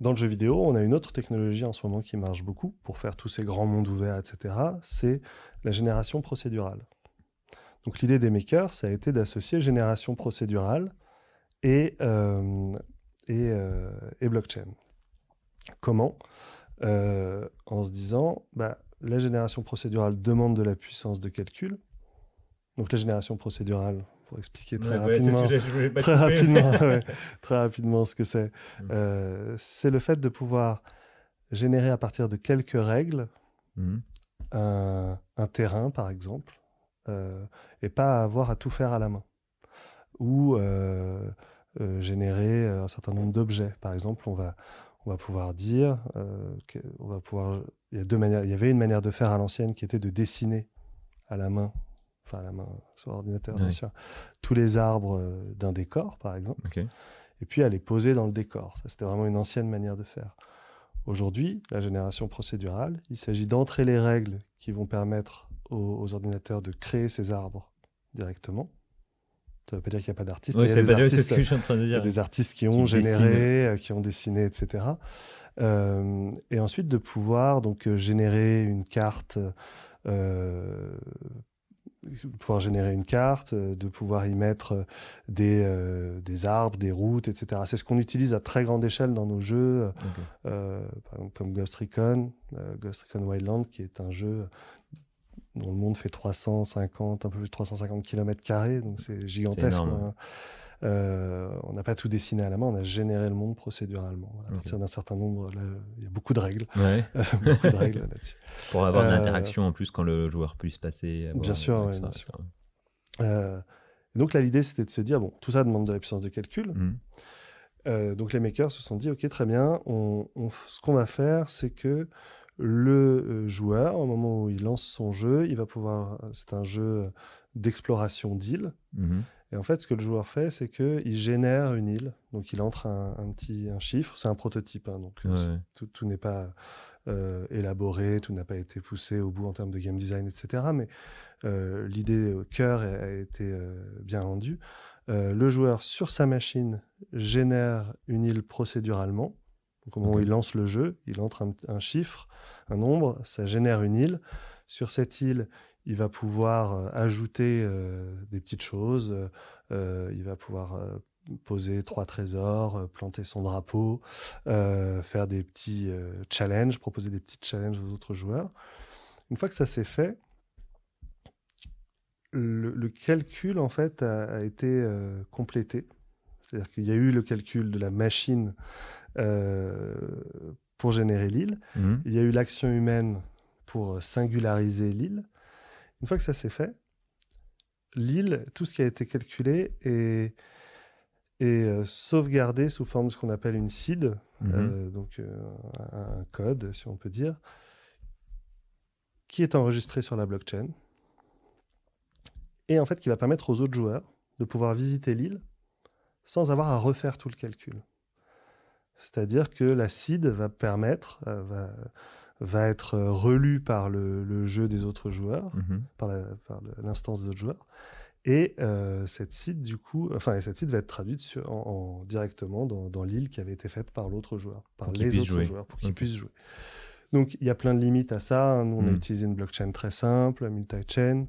Dans le jeu vidéo, on a une autre technologie en ce moment qui marche beaucoup pour faire tous ces grands mondes ouverts, etc. C'est la génération procédurale. Donc l'idée des makers, ça a été d'associer génération procédurale et, euh, euh, et blockchain. Comment? Euh, En se disant, bah, la génération procédurale demande de la puissance de calcul. Donc la génération procédurale, pour expliquer très Ouais, rapidement, très rapidement, ouais, très rapidement ce que c'est. Mm. Euh, c'est le fait de pouvoir générer à partir de quelques règles Mhm. un, un terrain, par exemple, euh, et pas avoir à tout faire à la main. Ou euh, générer un certain nombre d'objets. Par exemple, on va, on va pouvoir dire, on va pouvoir, il y a deux manières. Il y avait une manière de faire à l'ancienne qui était de dessiner à la main, enfin à la main sur ordinateur, bien sûr, tous les arbres euh, d'un décor, par exemple et puis à les poser dans le décor. Ça, c'était vraiment une ancienne manière de faire. Aujourd'hui, la génération procédurale, il s'agit d'entrer les règles qui vont permettre aux, aux ordinateurs de créer ces arbres directement. Ça ne veut pas dire qu'il n'y a pas d'artistes. Ouais, il y a c'est des artistes- ce que je suis en train de y a dire. des artistes qui ont Qui généré, euh, qui ont dessiné, etc. Euh, et ensuite de pouvoir donc générer une carte, euh, pouvoir générer une carte, euh, de pouvoir y mettre euh, des, euh, des arbres, des routes, etc. C'est ce qu'on utilise à très grande échelle dans nos jeux, Ok. euh, par exemple comme Ghost Recon, euh, Ghost Recon Wildland, qui est un jeu dont le monde fait 350, un peu plus de 350 km, donc c'est gigantesque. Euh, on n'a pas tout dessiné à la main, on a généré le monde procéduralement. À partir d'un certain nombre, là, il y a beaucoup de règles, Ouais. beaucoup de règles là-dessus. Pour avoir une Euh, interaction en plus quand le joueur puisse passer. avoir- bien sûr, avec ouais, ça, bien sûr. Euh, donc là, l'idée, c'était de se dire, bon, tout ça demande de la puissance de calcul. Euh, donc les makers se sont dit, ok, très bien, on, on- ce qu'on va faire, c'est que le joueur, au moment où il lance son jeu, il va pouvoir, c'est un jeu d'exploration d'île. Mhm. Et en fait, ce que le joueur fait, c'est qu'il génère une île. Donc, il entre un, un petit un chiffre. C'est un prototype. hein, donc, Ouais, ouais. tout, tout n'est pas euh, élaboré, tout n'a pas été poussé au bout en termes de game design, etc. Mais euh, l'idée au cœur a, a été euh, bien rendue. Euh, le joueur, sur sa machine, génère une île procéduralement. Donc, au moment où il lance le jeu, il entre un, un chiffre, un nombre, ça génère une île. Sur cette île, il va pouvoir euh, ajouter euh, des petites choses. euh, il va pouvoir poser trois trésors, planter son drapeau, faire des petits challenges, proposer des petits challenges aux autres joueurs. Une fois que ça s'est fait, le, le calcul en fait a, a été euh, complété. C'est-à-dire qu'il y a eu le calcul de la machine euh, pour générer l'île. Mhm. Il y a eu l'action humaine pour singulariser l'île. Une fois que ça s'est fait, l'île, tout ce qui a été calculé est, est euh, sauvegardé sous forme de ce qu'on appelle une seed, Mhm. euh, donc euh, un, code, si on peut dire, qui est enregistré sur la blockchain et en fait qui va permettre aux autres joueurs de pouvoir visiter l'île sans avoir à refaire tout le calcul. C'est-à-dire que la seed va permettre, va, va être euh, relue par le, le jeu des autres joueurs, Mhm. par l'instance des autres joueurs. Et euh, cette site, du coup, enfin, et cette site va être traduite sur- en, en- directement dans, dans l'île qui avait été faite par l'autre joueur, par Pour les autres jouer. joueurs, pour qu'ils puissent jouer. Donc, il y a plein de limites à ça. hein. Nous, on a Mm. utilisé une blockchain très simple, multi-chain.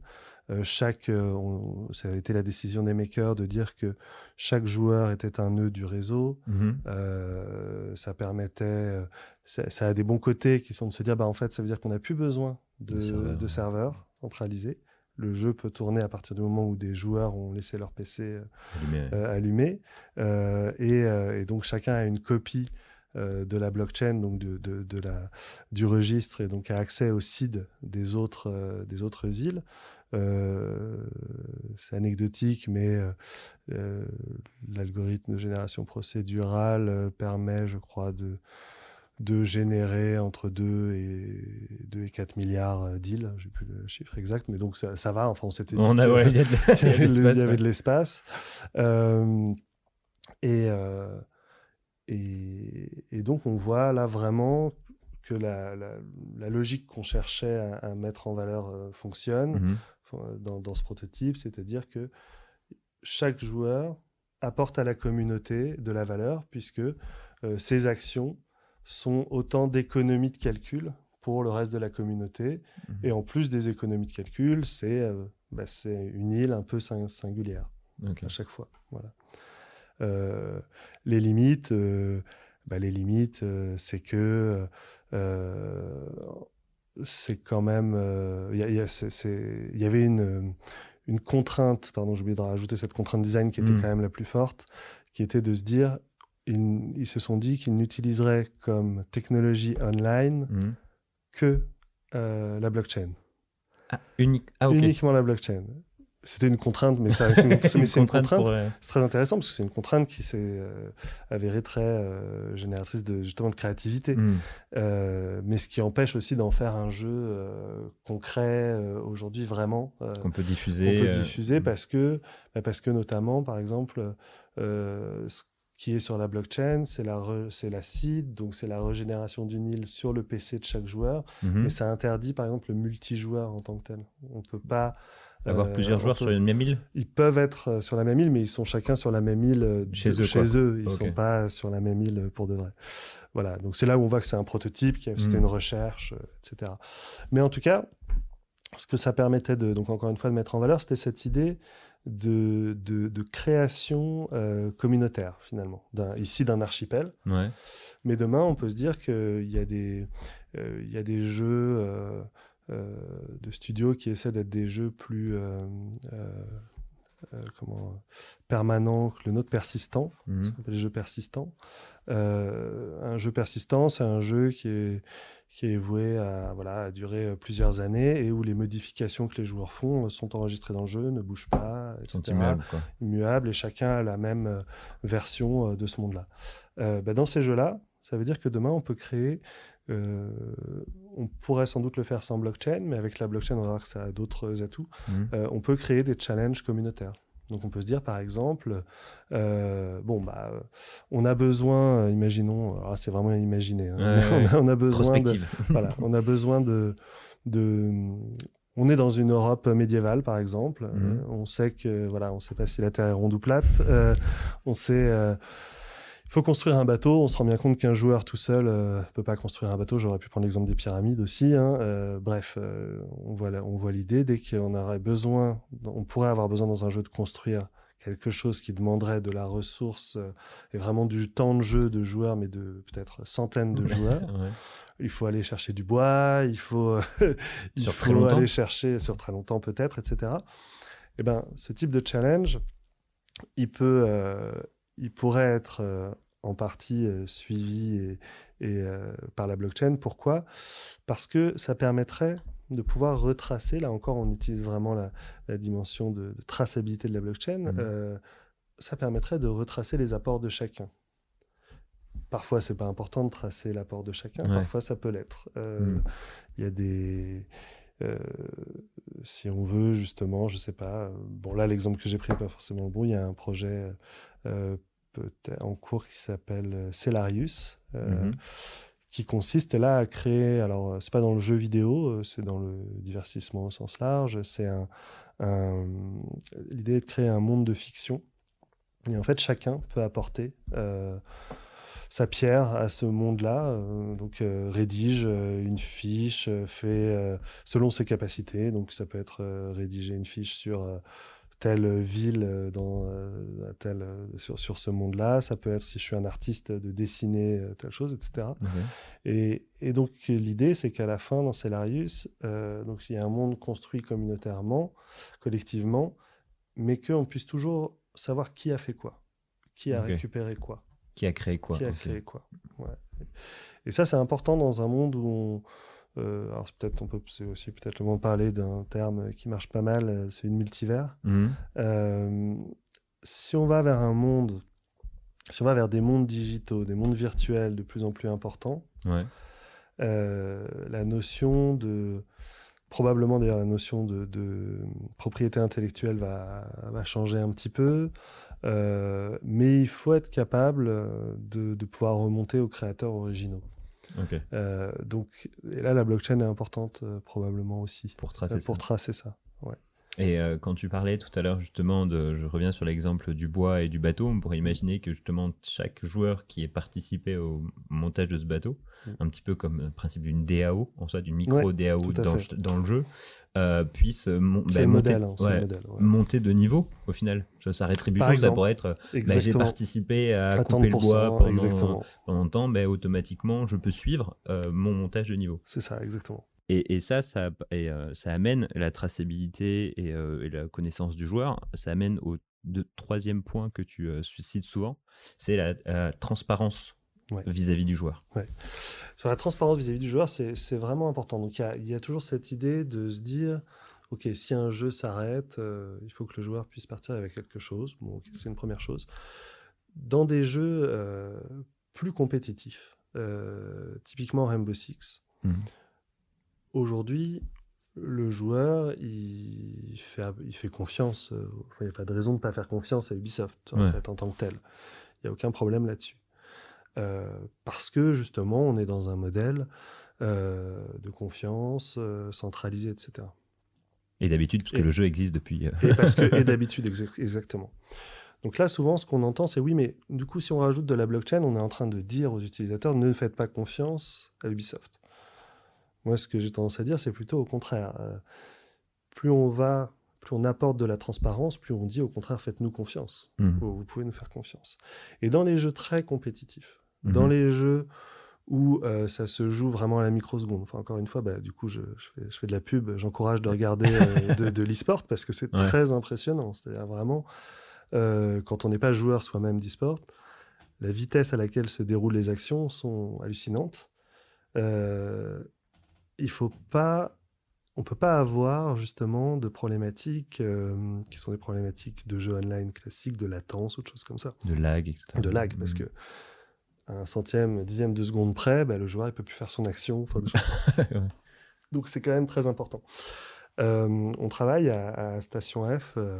Euh, chaque, euh, on- ça a été la décision des makers de dire que chaque joueur était un nœud du réseau. Mhm. Euh, ça permettait, ça, ça a des bons côtés qui sont de se dire, bah, en fait, ça veut dire qu'on n'a plus besoin de, serveurs, de ouais. serveurs centralisés. Le jeu peut tourner à partir du moment où des joueurs ont laissé leur PC Allumé, euh. Euh, et, et donc chacun a une copie de la blockchain, donc de, de- de la, du registre, et donc a accès au seed des autres, des autres îles. Euh, c'est anecdotique, mais euh, euh, l'algorithme de génération procédurale permet, je crois, de, de générer entre 2 et, 2 et 4 milliards d'îles. J'ai plus le chiffre exact, mais donc ça, ça va. Enfin, on s'était dit On a, que- ouais, il y a de, il y avait, de l'espace, ouais. Euh, et, euh, et, et donc, on voit là vraiment que la, la- la logique qu'on cherchait à, à mettre en valeur euh, fonctionne Mhm. enfin, dans, dans ce prototype, c'est-à-dire que chaque joueur apporte à la communauté de la valeur, puisque euh, ses actions sont autant d'économies de calcul pour le reste de la communauté. Mhm. Et en plus des économies de calcul, c'est euh, bah, une île un peu sing- singulière à chaque fois. Voilà. Euh, les limites, euh, bah, les limites, c'est que c'est quand même, euh, il y, a- a- avait une, une contrainte, pardon, j'ai oublié de rajouter cette contrainte design qui était Mm. quand même la plus forte, qui était de se dire, ils, ils se sont dit qu'ils n'utiliseraient comme technologie online Mhm. que euh, la blockchain, Ah, unique. Ah, uniquement la blockchain. C'était une contrainte, mais, ça, c'est une, contrainte c'est très intéressant parce que c'est une contrainte qui s'est euh, avérée très euh, génératrice de justement de créativité, Mhm. Euh, mais ce qui empêche aussi d'en faire un jeu concret aujourd'hui vraiment Qu'on peut diffuser. peut euh, diffuser mhm. parce que bah, parce que notamment par exemple ce qui est sur la blockchain c'est la c'est la seed donc c'est la régénération d'une île sur le PC de chaque joueur Mhm. mais ça interdit par exemple le multijoueur en tant que tel on peut pas Avoir euh, plusieurs on joueurs peut- sur une même île ils peuvent être euh, sur la même île, mais ils sont chacun sur la même île euh, Chez de- eux, quoi. Chez eux. Ils Ok. sont pas sur la même île pour de vrai. Voilà. Donc c'est là où on voit que c'est un prototype, que c'était Mm. une recherche, etc. Mais en tout cas, ce que ça permettait de, donc encore une fois, de mettre en valeur, c'était cette idée de, de, de création euh, communautaire finalement, ici d'un archipel. Ouais. Mais demain, on peut se dire qu'il y a des, euh, il y a des jeux de studio qui essaient d'être des jeux plus, euh, euh, comment, permanent, le nôtre persistant, appelle les jeux persistants. Euh, un jeu persistant, c'est un jeu qui est, qui est voué à, voilà, à durer euh, plusieurs années et où les modifications que les joueurs font euh, sont enregistrées dans le jeu, ne bougent pas, Ils sont etc. immuables, quoi. immuables, et chacun a la même euh, version euh, de ce monde-là. Euh, bah, dans ces jeux-là, ça veut dire que demain, on peut créer, euh, on pourrait sans doute le faire sans blockchain, mais avec la blockchain, on va voir que ça a d'autres atouts. Mhm. Euh, on peut créer des challenges communautaires. Donc on peut se dire par exemple, euh, bon bah, on a besoin, imaginons, c'est vraiment imaginer, hein, Ouais, on, a, on a besoin de, voilà, on a besoin de, de, on est dans une Europe médiévale par exemple. Mhm. On sait que voilà, on sait pas si la Terre est ronde ou plate. On sait, faut construire un bateau. On se rend bien compte qu'un joueur tout seul euh, peut pas construire un bateau. J'aurais pu prendre l'exemple des pyramides aussi. hein. Euh, bref, euh, on voit, la- on voit l'idée dès qu'on aurait besoin, on pourrait avoir besoin dans un jeu de construire quelque chose qui demanderait de la ressource euh, et vraiment du temps de jeu de joueurs, mais de peut-être centaines de joueurs. Ouais. Il faut aller chercher du bois, il faut, il Sur faut très aller chercher sur très longtemps peut-être, etc. Et ben, ce type de challenge, il peut, euh, il pourrait être euh, en partie euh, suivi et, et, euh, par la blockchain. Pourquoi? Parce que ça permettrait de pouvoir retracer. Là encore, on utilise vraiment la, la dimension de, de traçabilité de la blockchain. Mhm. euh, ça permettrait de retracer les apports de chacun. Parfois, c'est pas important de tracer l'apport de chacun. Ouais. Parfois, ça peut l'être. Euh, Mhm. Il y a des euh, si on veut justement, je sais pas. Bon là, l'exemple que j'ai pris n'est pas forcément le bon. Il y a un projet euh, en cours qui s'appelle euh, Cellarius, euh, Mhm. qui consiste là à créer. Alors euh, c'est pas dans le jeu vidéo, c'est dans le divertissement au sens large. C'est un, un- l'idée est de créer un monde de fiction. Et en fait, chacun peut apporter euh, sa pierre à ce monde-là. euh, donc, euh, rédige une fiche, fait selon ses capacités. Donc, ça peut être rédiger une fiche sur telle ville euh, dans euh, telle, euh, sur, sur ce monde-là. Ça peut être, si je suis un artiste, de dessiner telle chose, etc. Ok. Et, et donc, l'idée, c'est qu'à la fin, dans Cellarius, euh, donc, il y a un monde construit communautairement, collectivement, mais qu'on puisse toujours savoir qui a fait quoi, qui a récupéré quoi, Qui a créé quoi qui a créé quoi. Ouais. Et ça, c'est important dans un monde où on. Euh, alors, peut-être, on peut, c'est aussi peut-être le moment de parler d'un terme qui marche pas mal, euh, c'est une multivers. Mhm. Euh, si on va vers un monde, si on va vers des mondes digitaux, des mondes virtuels de plus en plus importants, Ouais. euh, la notion de probablement d'ailleurs la notion de, de propriété intellectuelle va, va changer un petit peu mais il faut être capable de, de pouvoir remonter aux créateurs originaux Euh, donc et là la blockchain est importante euh, probablement aussi. Pour tracer euh, pour ça. tracer ça Et euh, quand tu parlais tout à l'heure justement de, je reviens sur l'exemple du bois et du bateau, on pourrait imaginer que justement chaque joueur qui ait participé au montage de ce bateau, Mm. un petit peu comme le principe d'une DAO, en soit d'une micro DAO dans, le- dans le jeu, euh, puisse mon- bah, monter, modèle, hein, c'est le ouais, modèle, ouais. monter de niveau au final. Sa rétribution, ça pourrait être, bah, j'ai participé à, à couper le bois pendant, pendant temps, mais automatiquement je peux suivre euh, mon montage de niveau. c'est ça exactement Et, et ça, ça, et, euh, ça amène la traçabilité et, euh, et la connaissance du joueur. Ça amène au de- troisième point que tu euh, cites souvent, c'est la, la transparence Ouais. vis-à-vis du joueur. Sur la transparence vis-à-vis du joueur, c'est vraiment important. Donc il y a, il y a toujours cette idée de se dire, ok, si un jeu s'arrête, il faut que le joueur puisse partir avec quelque chose. Bon, c'est une première chose. Dans des jeux plus compétitifs, typiquement Rainbow Six, Mhm. Aujourd'hui, le joueur, il fait, il fait confiance. euh, il n'y a pas de raison de ne pas faire confiance à Ubisoft en, Ouais. fait, en tant que tel. Il n'y a aucun problème là-dessus. Euh, parce que justement, on est dans un modèle euh, de confiance centralisé, etc. Et d'habitude, parce que Et- le jeu existe depuis. Et, parce que, et d'habitude, exact- exactement. Donc là, souvent, ce qu'on entend, c'est oui, mais du coup, si on rajoute de la blockchain, on est en train de dire aux utilisateurs ne faites pas confiance à Ubisoft. Moi, ce que j'ai tendance à dire, c'est plutôt au contraire. Euh, plus on va, plus on apporte de la transparence, plus on dit au contraire faites-nous confiance. Mhm. Vous pouvez nous faire confiance. Et dans les jeux très compétitifs, dans Mhm. les jeux où euh, ça se joue vraiment à la microseconde. Enfin, encore une fois, bah, du coup, je, fais, de la pub, j'encourage de regarder euh, de, de l'e-sport parce que c'est très impressionnant. C'est-à-dire vraiment, quand on n'est pas joueur soi-même d'e-sport, la vitesse à laquelle se déroulent les actions sont hallucinantes. Il faut pas on peut pas avoir justement de problématiques qui sont des problématiques de jeu online classique, de latence, autre chose comme ça. De lag, etc. De lag, parce mmh. que un centième, dixième de seconde près, bah, le joueur ne peut plus faire son action. Donc c'est quand même très important. Euh, on travaille à, Station F euh,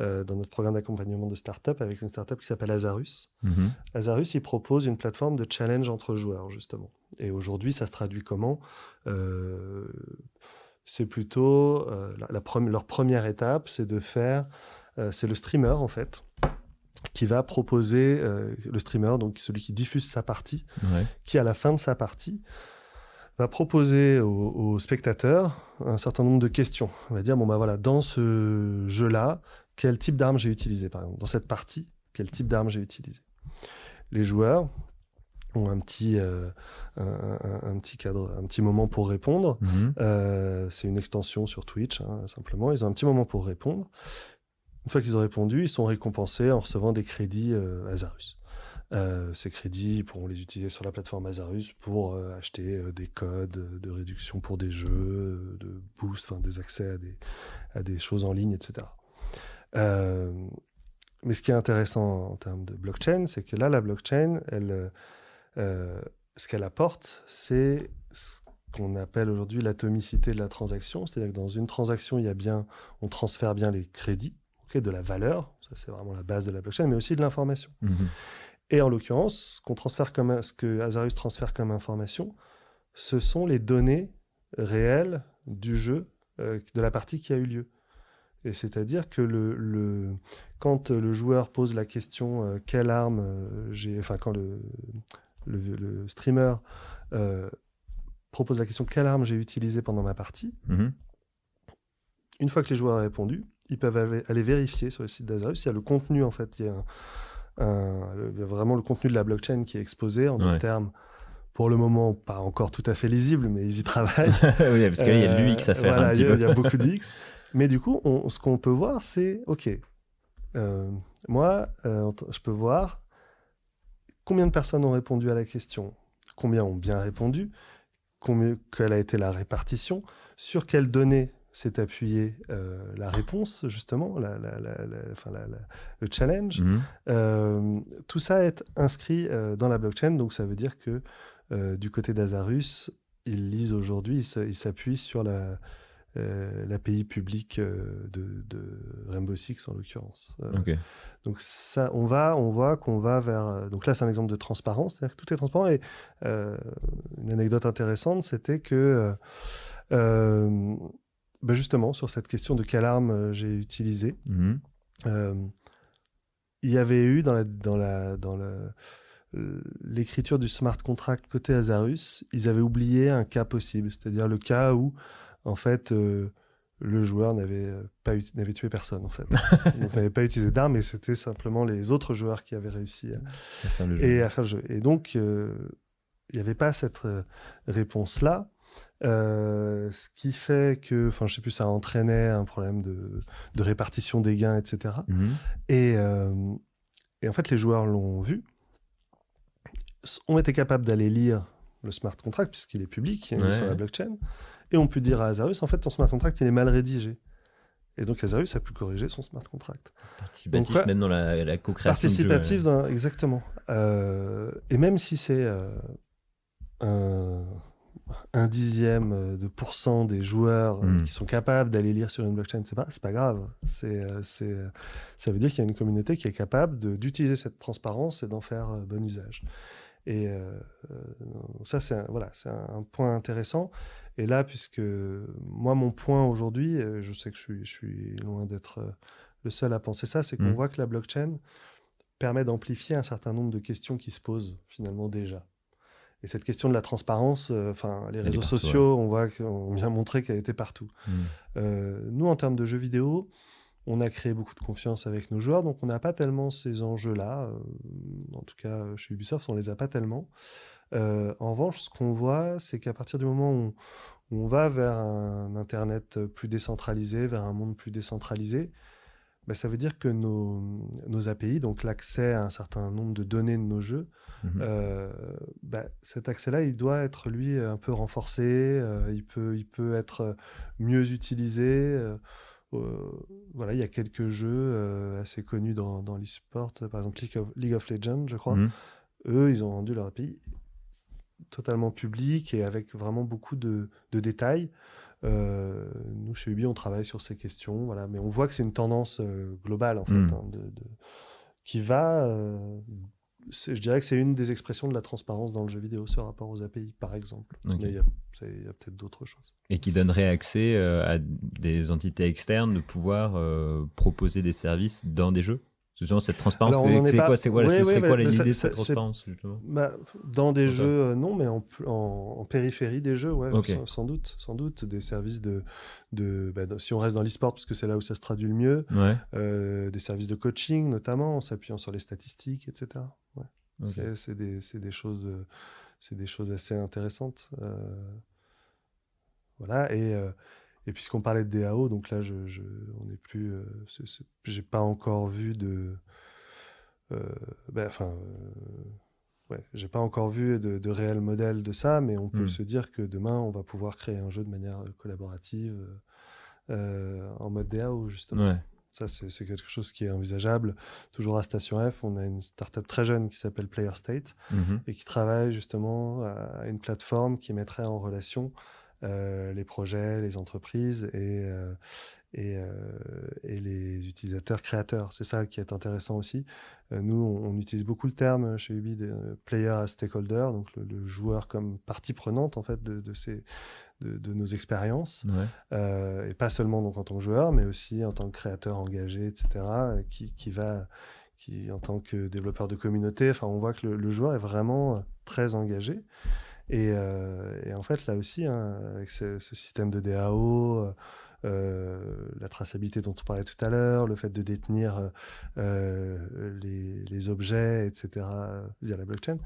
euh, dans notre programme d'accompagnement de start-up avec une start-up qui s'appelle Azarus. Mhm. Azarus, il propose une plateforme de challenge entre joueurs, justement. Et aujourd'hui, ça se traduit comment? C'est plutôt leur première étape, c'est de faire, c'est le streamer en fait, qui va proposer euh, le streamer, donc celui qui diffuse sa partie, qui à la fin de sa partie va proposer aux, spectateurs un certain nombre de questions. On va dire bon bah voilà, dans ce jeu-là, quel type d'arme j'ai utilisé par exemple Dans cette partie, quel type d'arme j'ai utilisé Les joueurs ont un petit, euh, un, petit cadre, un petit moment pour répondre. Mhm. Euh, c'est une extension sur Twitch, hein, simplement. Ils ont un petit moment pour répondre. Une fois qu'ils ont répondu, ils sont récompensés en recevant des crédits euh, Azarus. Euh, ces crédits pourront les utiliser sur la plateforme Azarus pour euh, acheter des codes de réduction pour des jeux, de boost, des accès à des, à des choses en ligne, etc. mais ce qui est intéressant en termes de blockchain, c'est que là, la blockchain, elle, ce qu'elle apporte, c'est ce qu'on appelle aujourd'hui l'atomicité de la transaction. C'est-à-dire que dans une transaction, il y a bien, on transfère bien les crédits de la valeur, ça c'est vraiment la base de la blockchain, mais aussi de l'information. Mhm. Et en l'occurrence, ce, qu'on transfère comme, ce que Azarius transfère comme information, ce sont les données réelles du jeu, euh, de la partie qui a eu lieu. Et c'est-à-dire que le, quand le joueur pose la question euh, quelle arme euh, j'ai, enfin quand le, le, streamer propose la question quelle arme j'ai utilisée pendant ma partie, mhm. une fois que les joueurs ont répondu, ils peuvent aller vérifier sur le site d'Azarus. Il y a le contenu, en fait, il y a, vraiment le contenu de la blockchain qui est exposé en des termes, pour le moment, pas encore tout à fait lisibles, mais ils y travaillent. oui, parce qu'il y a de l'UX à faire. Voilà, il y, a beaucoup d'UX. mais du coup, ce qu'on peut voir, c'est, OK, euh, moi, euh, je peux voir combien de personnes ont répondu à la question, combien ont bien répondu, combien, quelle a été la répartition, sur quelles données s'est appuyé euh, la réponse, justement, la, le challenge. Mhm. Euh, tout ça est inscrit euh, dans la blockchain, donc ça veut dire que du côté d'Azarus, ils lisent aujourd'hui, ils s'appuient sur la, l'API publique de, de, Rainbow Six en l'occurrence. Donc ça, on va, on voit qu'on va vers. Donc là, c'est un exemple de transparence, c'est-à-dire que tout est transparent. Et une anecdote intéressante, c'était que bah, justement, sur cette question de quelle arme euh, j'ai utilisé, mhm. euh, il y avait eu dans la, dans la, dans l'écriture du smart contract côté Azarus, ils avaient oublié un cas possible, c'est-à-dire le cas où, en fait, euh, le joueur n'avait pas n'avait tué personne en fait. donc n'avait pas utilisé d'armes et c'était simplement les autres joueurs qui avaient réussi à, faire, le jeu. Et, à faire le jeu. Et donc il n'y avait pas cette réponse là. Euh, ce qui fait que, enfin, je sais plus, ça entraînait un problème de, répartition des gains, etc. Mhm. Euh, et, en fait, les joueurs l'ont vu, ont été capables d'aller lire le smart contract, puisqu'il est public, sur la blockchain, et ont pu dire à Azarus, en fait, ton smart contract, il est mal rédigé. Et donc Azarus a pu corriger son smart contract. Participatif même dans la, la co-création. Participatif, exactement. Euh, et même si c'est un un dixième euh, de pourcent des joueurs euh, hmm. qui sont capables d'aller lire sur une blockchain, c'est pas, pas grave. C'est, euh, c'est, ça veut dire qu'il y a une communauté qui est capable d'utiliser cette transparence et d'en faire bon usage. Et ça, c'est un, voilà, c'est un point intéressant. Et là, puisque moi, mon point aujourd'hui, je sais que je suis, je suis loin d'être le seul à penser ça, c'est qu'on hmm. voit que la blockchain permet d'amplifier un certain nombre de questions qui se posent finalement déjà. Et cette question de la transparence, euh, enfin, les réseaux sociaux, on voit qu'on vient montrer qu'elle était partout. Mm. Euh, nous, en termes de jeux vidéo, on a créé beaucoup de confiance avec nos joueurs, donc on n'a pas tellement ces enjeux-là. Euh, en tout cas, chez Ubisoft, on les a pas tellement. en revanche, ce qu'on voit, c'est qu'à partir du moment où on, va vers un Internet plus décentralisé, vers un monde plus décentralisé, bah, ça veut dire que nos, API, donc l'accès à un certain nombre de données de nos jeux, mmh bah, cet accès-là, il doit être, lui, un peu renforcé, il, peut, il peut être mieux utilisé. Voilà, il y a quelques jeux assez connus dans, dans l'e-sport, par exemple League of, Legends, je crois. Mmh. Eux, ils ont rendu leur API totalement public et avec vraiment beaucoup de, de détails. Euh, nous, chez Ubi, on travaille sur ces questions, voilà, mais on voit que c'est une tendance euh, globale, en fait, hmm. hein, de, qui va. Euh, je dirais que c'est une des expressions de la transparence dans le jeu vidéo, ce rapport aux API, par exemple. Mais il y a, a peut-être d'autres choses. Et qui donnerait accès à des entités externes de pouvoir proposer des services dans des jeux? Justement, cette transparence, c'est quoi, c'est quoi, quoi l'idée de cette transparence bah, Dans des jeux, euh, non, mais en, en, périphérie des jeux, ouais, sans, doute, sans doute, des services de, de, bah, si on reste dans l'e-sport, parce que c'est là où ça se traduit le mieux, euh, des services de coaching notamment, en s'appuyant sur les statistiques, etc. Ouais. C'est des, des, choses, euh, c'est des choses assez intéressantes. voilà, et et puisqu'on parlait de DAO, donc là, je, on n'est plus. Euh, j'ai pas encore vu de. Euh, ben, enfin. Euh, ouais, j'ai pas encore vu de, de, réel modèle de ça, mais on peut hmm. se dire que demain, on va pouvoir créer un jeu de manière collaborative en mode DAO, justement. Ça, c'est quelque chose qui est envisageable. Toujours à Station F, on a une startup très jeune qui s'appelle Player State mhm. et qui travaille justement à une plateforme qui mettrait en relation euh, les projets, les entreprises et, euh, et, euh, et, les utilisateurs créateurs. C'est ça qui est intéressant aussi. nous, on, utilise beaucoup le terme chez Ubi de player as stakeholder, donc le, joueur comme partie prenante en fait de, de ces de, nos expériences, et pas seulement donc en tant que joueur, mais aussi en tant que créateur engagé, etc., qui, qui va qui, en tant que développeur de communauté, enfin, on voit que le, le joueur est vraiment très engagé. Euh, et, en fait, là aussi, hein, avec ce, système de DAO, euh, euh, la traçabilité dont on parlait tout à l'heure, le fait de détenir les, les, objets, etc., via la blockchain,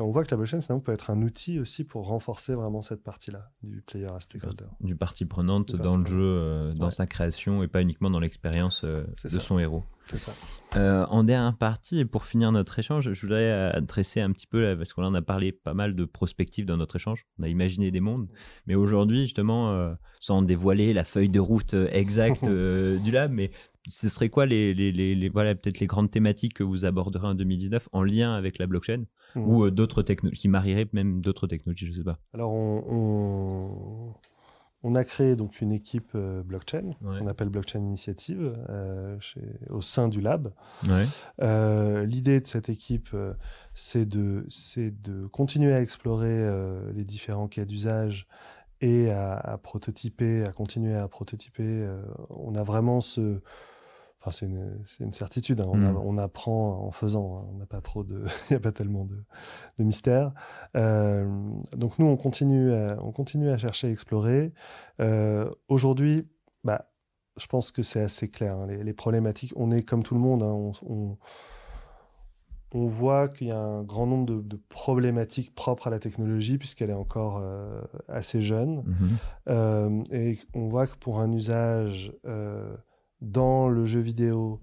on voit que la blockchain, ça peut être un outil aussi pour renforcer vraiment cette partie-là du player à stakeholder. Du partie prenante dans le jeu, euh, dans sa création et pas uniquement dans l'expérience euh, de son héros. C'est ça. Euh, en dernière partie, et pour finir notre échange, je voudrais adresser un petit peu, parce qu'on en a parlé pas mal de prospectives dans notre échange, on a imaginé des mondes, mais aujourd'hui, justement, sans dévoiler la feuille de route exacte du lab, mais ce serait quoi les, les, les, voilà peut-être les grandes thématiques que vous aborderez en 2019 en lien avec la blockchain mmh. ou euh, d'autres technologies qui marieraient même d'autres technologies, je sais pas. Alors on, on, a créé donc une équipe euh, blockchain, on appelle Blockchain Initiative euh, au sein du lab. L'idée de cette équipe, c'est de c'est de continuer à explorer les différents cas d'usage et à, à, prototyper, à continuer à prototyper. on a vraiment ce Enfin, c'est une, certitude. Hein. Hmm. On, apprend en faisant. Hein. On n'a pas trop de, il n'y a pas tellement de, de mystère. Euh, donc nous, on continue, à, on continue à chercher, à explorer. Euh, aujourd'hui, bah, je pense que c'est assez clair. Hein. Les, problématiques, on est comme tout le monde. On, on, voit qu'il y a un grand nombre de, problématiques propres à la technologie puisqu'elle est encore euh, assez jeune. Mm-hmm. et on voit que pour un usage dans le jeu vidéo,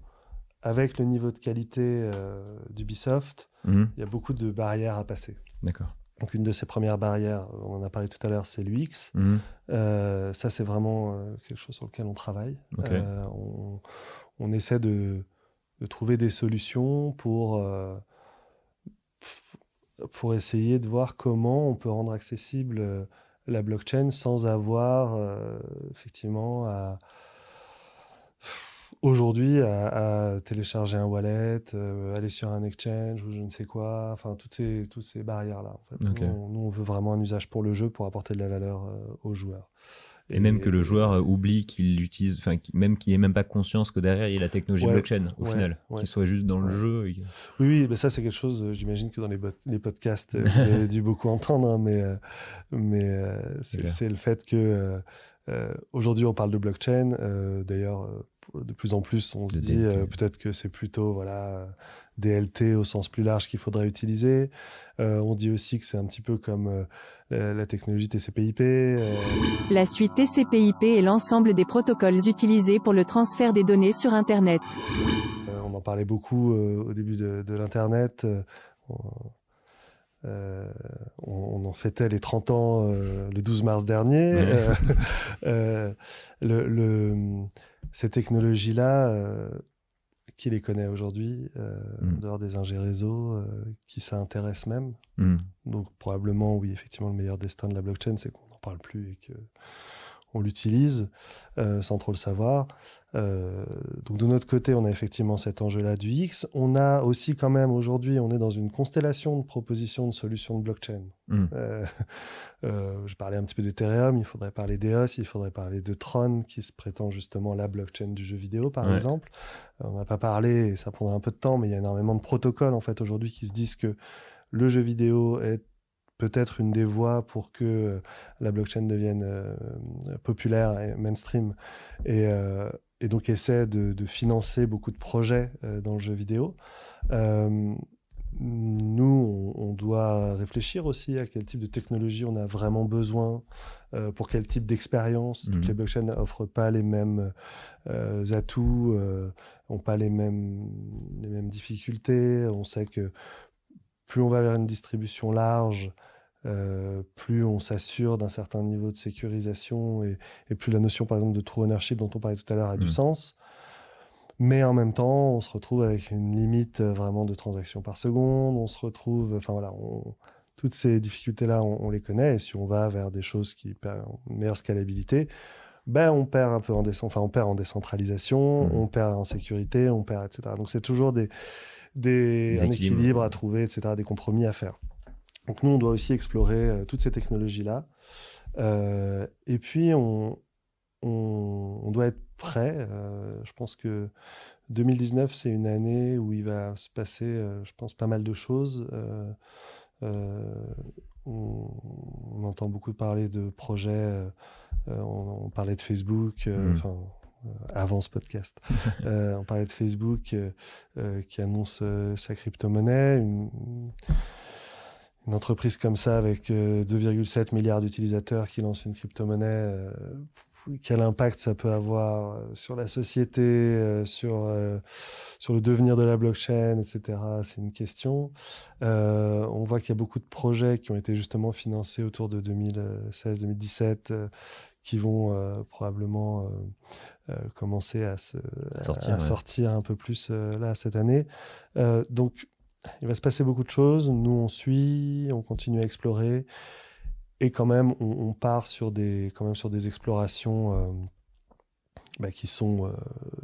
avec le niveau de qualité euh, d'Ubisoft, mhm. il y a beaucoup de barrières à passer. D'accord. Donc une de ces premières barrières, on en a parlé tout à l'heure, c'est l'UX. Mhm. Euh, ça, c'est vraiment euh, quelque chose sur lequel on travaille. On, essaie de, trouver des solutions pour, pour essayer de voir comment on peut rendre accessible la blockchain sans avoir effectivement à aujourd'hui à, télécharger un wallet, euh, aller sur un exchange ou je ne sais quoi, enfin toutes ces, toutes ces barrières-là. En fait. nous, on, veut vraiment un usage pour le jeu pour apporter de la valeur euh, aux joueurs. Et, même que le joueur euh, oublie qu'il l'utilise, enfin même qu'il n'ait même pas conscience que derrière il y a la technologie blockchain au final, qu'il soit juste dans le jeu. Oui, oui, mais ça c'est quelque chose, j'imagine que dans les, les podcasts, vous avez dû beaucoup entendre, hein, mais, mais c'est le fait que aujourd'hui on parle de blockchain. D'ailleurs, de plus en plus, on se dit peut-être que c'est plutôt voilà DLT au sens plus large qu'il faudrait utiliser. on dit aussi que c'est un petit peu comme la technologie TCP/IP. La suite TCP/IP est l'ensemble des protocoles utilisés pour le transfert des données sur Internet. on en parlait beaucoup au début de, de l'Internet. Euh, on, en fêtait les 30 ans euh, le 12 mars dernier. Euh, le, ces technologies-là, qui les connaît aujourd'hui, mm. en dehors des ingés réseau, qui s'intéressent même. Mm. Donc probablement, oui, effectivement, le meilleur destin de la blockchain, c'est qu'on n'en parle plus et que on l'utilise euh, sans trop le savoir. Euh, donc de notre côté, on a effectivement cet enjeu-là du X. On a aussi quand même aujourd'hui, on est dans une constellation de propositions de solutions de blockchain. Hmm. Euh, je parlais un petit peu d'Ethereum, il faudrait parler d'EOS, il faudrait parler de Tron, qui se prétend justement la blockchain du jeu vidéo, par exemple. on n'a pas parlé, et ça prendra un peu de temps, mais il y a énormément de protocoles en fait aujourd'hui qui se disent que le jeu vidéo est peut-être une des voies pour que euh, la blockchain devienne euh, populaire et mainstream et, euh, donc essaie de, financer beaucoup de projets dans le jeu vidéo. nous, on, doit réfléchir aussi à quel type de technologie on a vraiment besoin, pour quel type d'expérience. Toutes les mmh. blockchains n'offrent pas les mêmes atouts, n'ont pas les mêmes, les mêmes difficultés. On sait que plus on va vers une distribution large, euh, plus on s'assure d'un certain niveau de sécurisation et, plus la notion, par exemple, de true ownership dont on parlait tout à l'heure a du mmh. sens. Mais en même temps, on se retrouve avec une limite euh, vraiment de transactions par seconde. On se retrouve, enfin voilà, toutes ces difficultés-là, on, les connaît. Et si on va vers des choses qui permettent une meilleure scalabilité, ben on perd un peu en, enfin, on perd en décentralisation, mmh. on perd en sécurité, on perd, etc. Donc c'est toujours des, des, un équilibre à trouver, etc., des compromis à faire. Donc nous, on doit aussi explorer euh, toutes ces technologies-là. Euh, et puis, on, on, doit être prêt. Euh, je pense que 2019, c'est une année où il va se passer, je pense, pas mal de choses. On, entend beaucoup parler de projets. On, parlait de Facebook. Mmh. Enfin, avant ce podcast. on parlait de Facebook qui annonce sa crypto-monnaie une entreprise comme ça avec 2,7 euh, milliards d'utilisateurs qui lance une crypto-monnaie, euh, quel impact ça peut avoir euh, sur la société, sur, sur le devenir de la blockchain, etc. C'est une question. on voit qu'il y a beaucoup de projets qui ont été justement financés autour de 2016-2017 qui vont probablement commencer à, se, sortir, sortir, un peu plus là cette année. donc il va se passer beaucoup de choses. Nous, on suit, on continue à explorer. Et quand même, on, part sur des, quand même sur des explorations euh, bah, qui sont euh,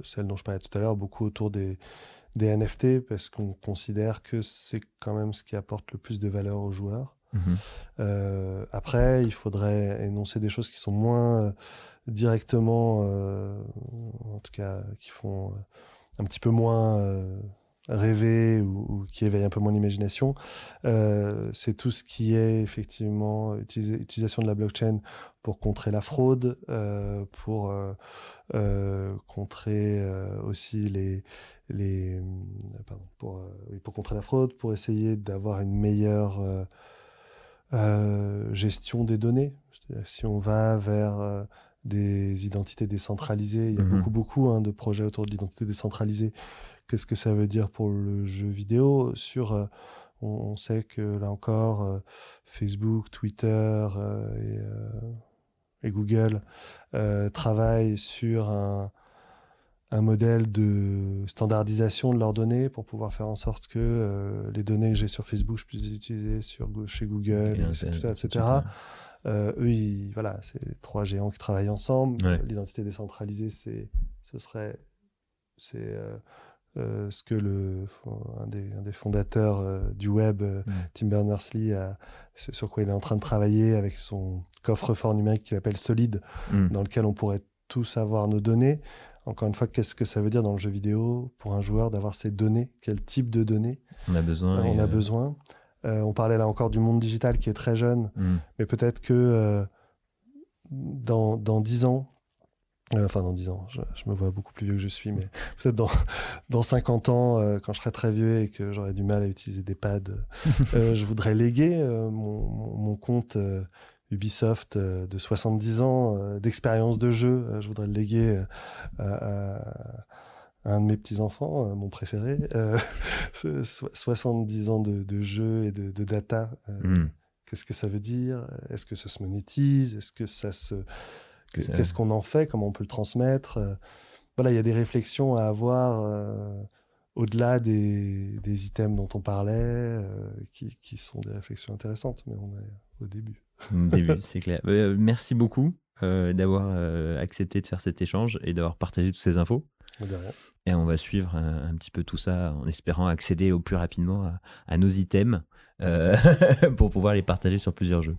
celles dont je parlais tout à l'heure, beaucoup autour des, des NFT, parce qu'on considère que c'est quand même ce qui apporte le plus de valeur aux joueurs. Mhm. Euh, après, il faudrait énoncer des choses qui sont moins directement, en tout cas, qui font un petit peu moins rêver ou, qui éveille un peu mon imagination, euh, c'est tout ce qui est effectivement utilisation de la blockchain pour contrer la fraude, euh, pour euh, contrer aussi les, les pardon, pour, pour contrer la fraude, pour essayer d'avoir une meilleure gestion des données. Si on va vers des identités décentralisées, il y a mmh beaucoup beaucoup hein, de projets autour de l'identité décentralisée Qu'est-ce que ça veut dire pour le jeu vidéo Sur, euh, on, sait que là encore, euh, Facebook, Twitter euh, et, Google travaillent sur un, modèle de standardisation de leurs données pour pouvoir faire en sorte que les données que j'ai sur Facebook, je puisse les utiliser sur, chez Google, etc. eux, voilà, c'est trois géants qui travaillent ensemble. L'identité décentralisée, c'est, ce serait, c'est euh, ce que le, un, des, des fondateurs euh, du web, euh, mm. Tim Berners-Lee, sur quoi il est en train de travailler avec son coffre-fort numérique qu'il appelle Solid, mm. dans lequel on pourrait tous avoir nos données. Encore une fois, qu'est-ce que ça veut dire dans le jeu vidéo pour un joueur d'avoir ces données? Quel type de données? On a besoin On a besoin. on parlait là encore du monde digital qui est très jeune, mm. mais peut-être que dans, dans 10 ans, Euh, enfin, dans 10 ans, je, me vois beaucoup plus vieux que je suis, mais peut-être dans, dans 50 ans, euh, quand je serai très vieux et que j'aurai du mal à utiliser des pads, euh, je voudrais léguer mon, mon, compte Ubisoft de 70 ans d'expérience de jeu. je voudrais le léguer à, un de mes petits-enfants, mon préféré. 70 ans de, de jeu et de, de data. Hmm. Qu'est-ce que ça veut dire? Est-ce que ça se monétise? Est-ce que ça se Qu'est-ce qu'on en fait? Comment on peut le transmettre? Euh, Voilà, il y a des réflexions à avoir euh, au-delà des, items dont on parlait, euh, qui, sont des réflexions intéressantes, mais on est au début. Au début, c'est clair. merci beaucoup d'avoir accepté de faire cet échange et d'avoir partagé toutes ces infos. Et on va suivre un, petit peu tout ça en espérant accéder au plus rapidement à nos items pour pouvoir les partager sur plusieurs jeux.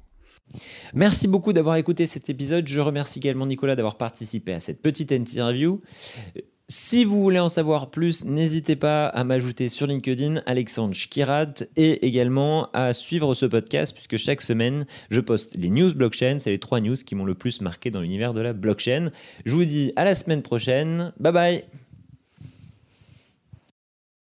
Merci beaucoup d'avoir écouté cet épisode. Je remercie également Nicolas d'avoir participé à cette petite interview. Si vous voulez en savoir plus, n'hésitez pas à m'ajouter sur LinkedIn Alexandre Schkirat et également à suivre ce podcast puisque chaque semaine je poste les news blockchain. C'est les trois news qui m'ont le plus marqué dans l'univers de la blockchain. Je vous dis à la semaine prochaine. Bye bye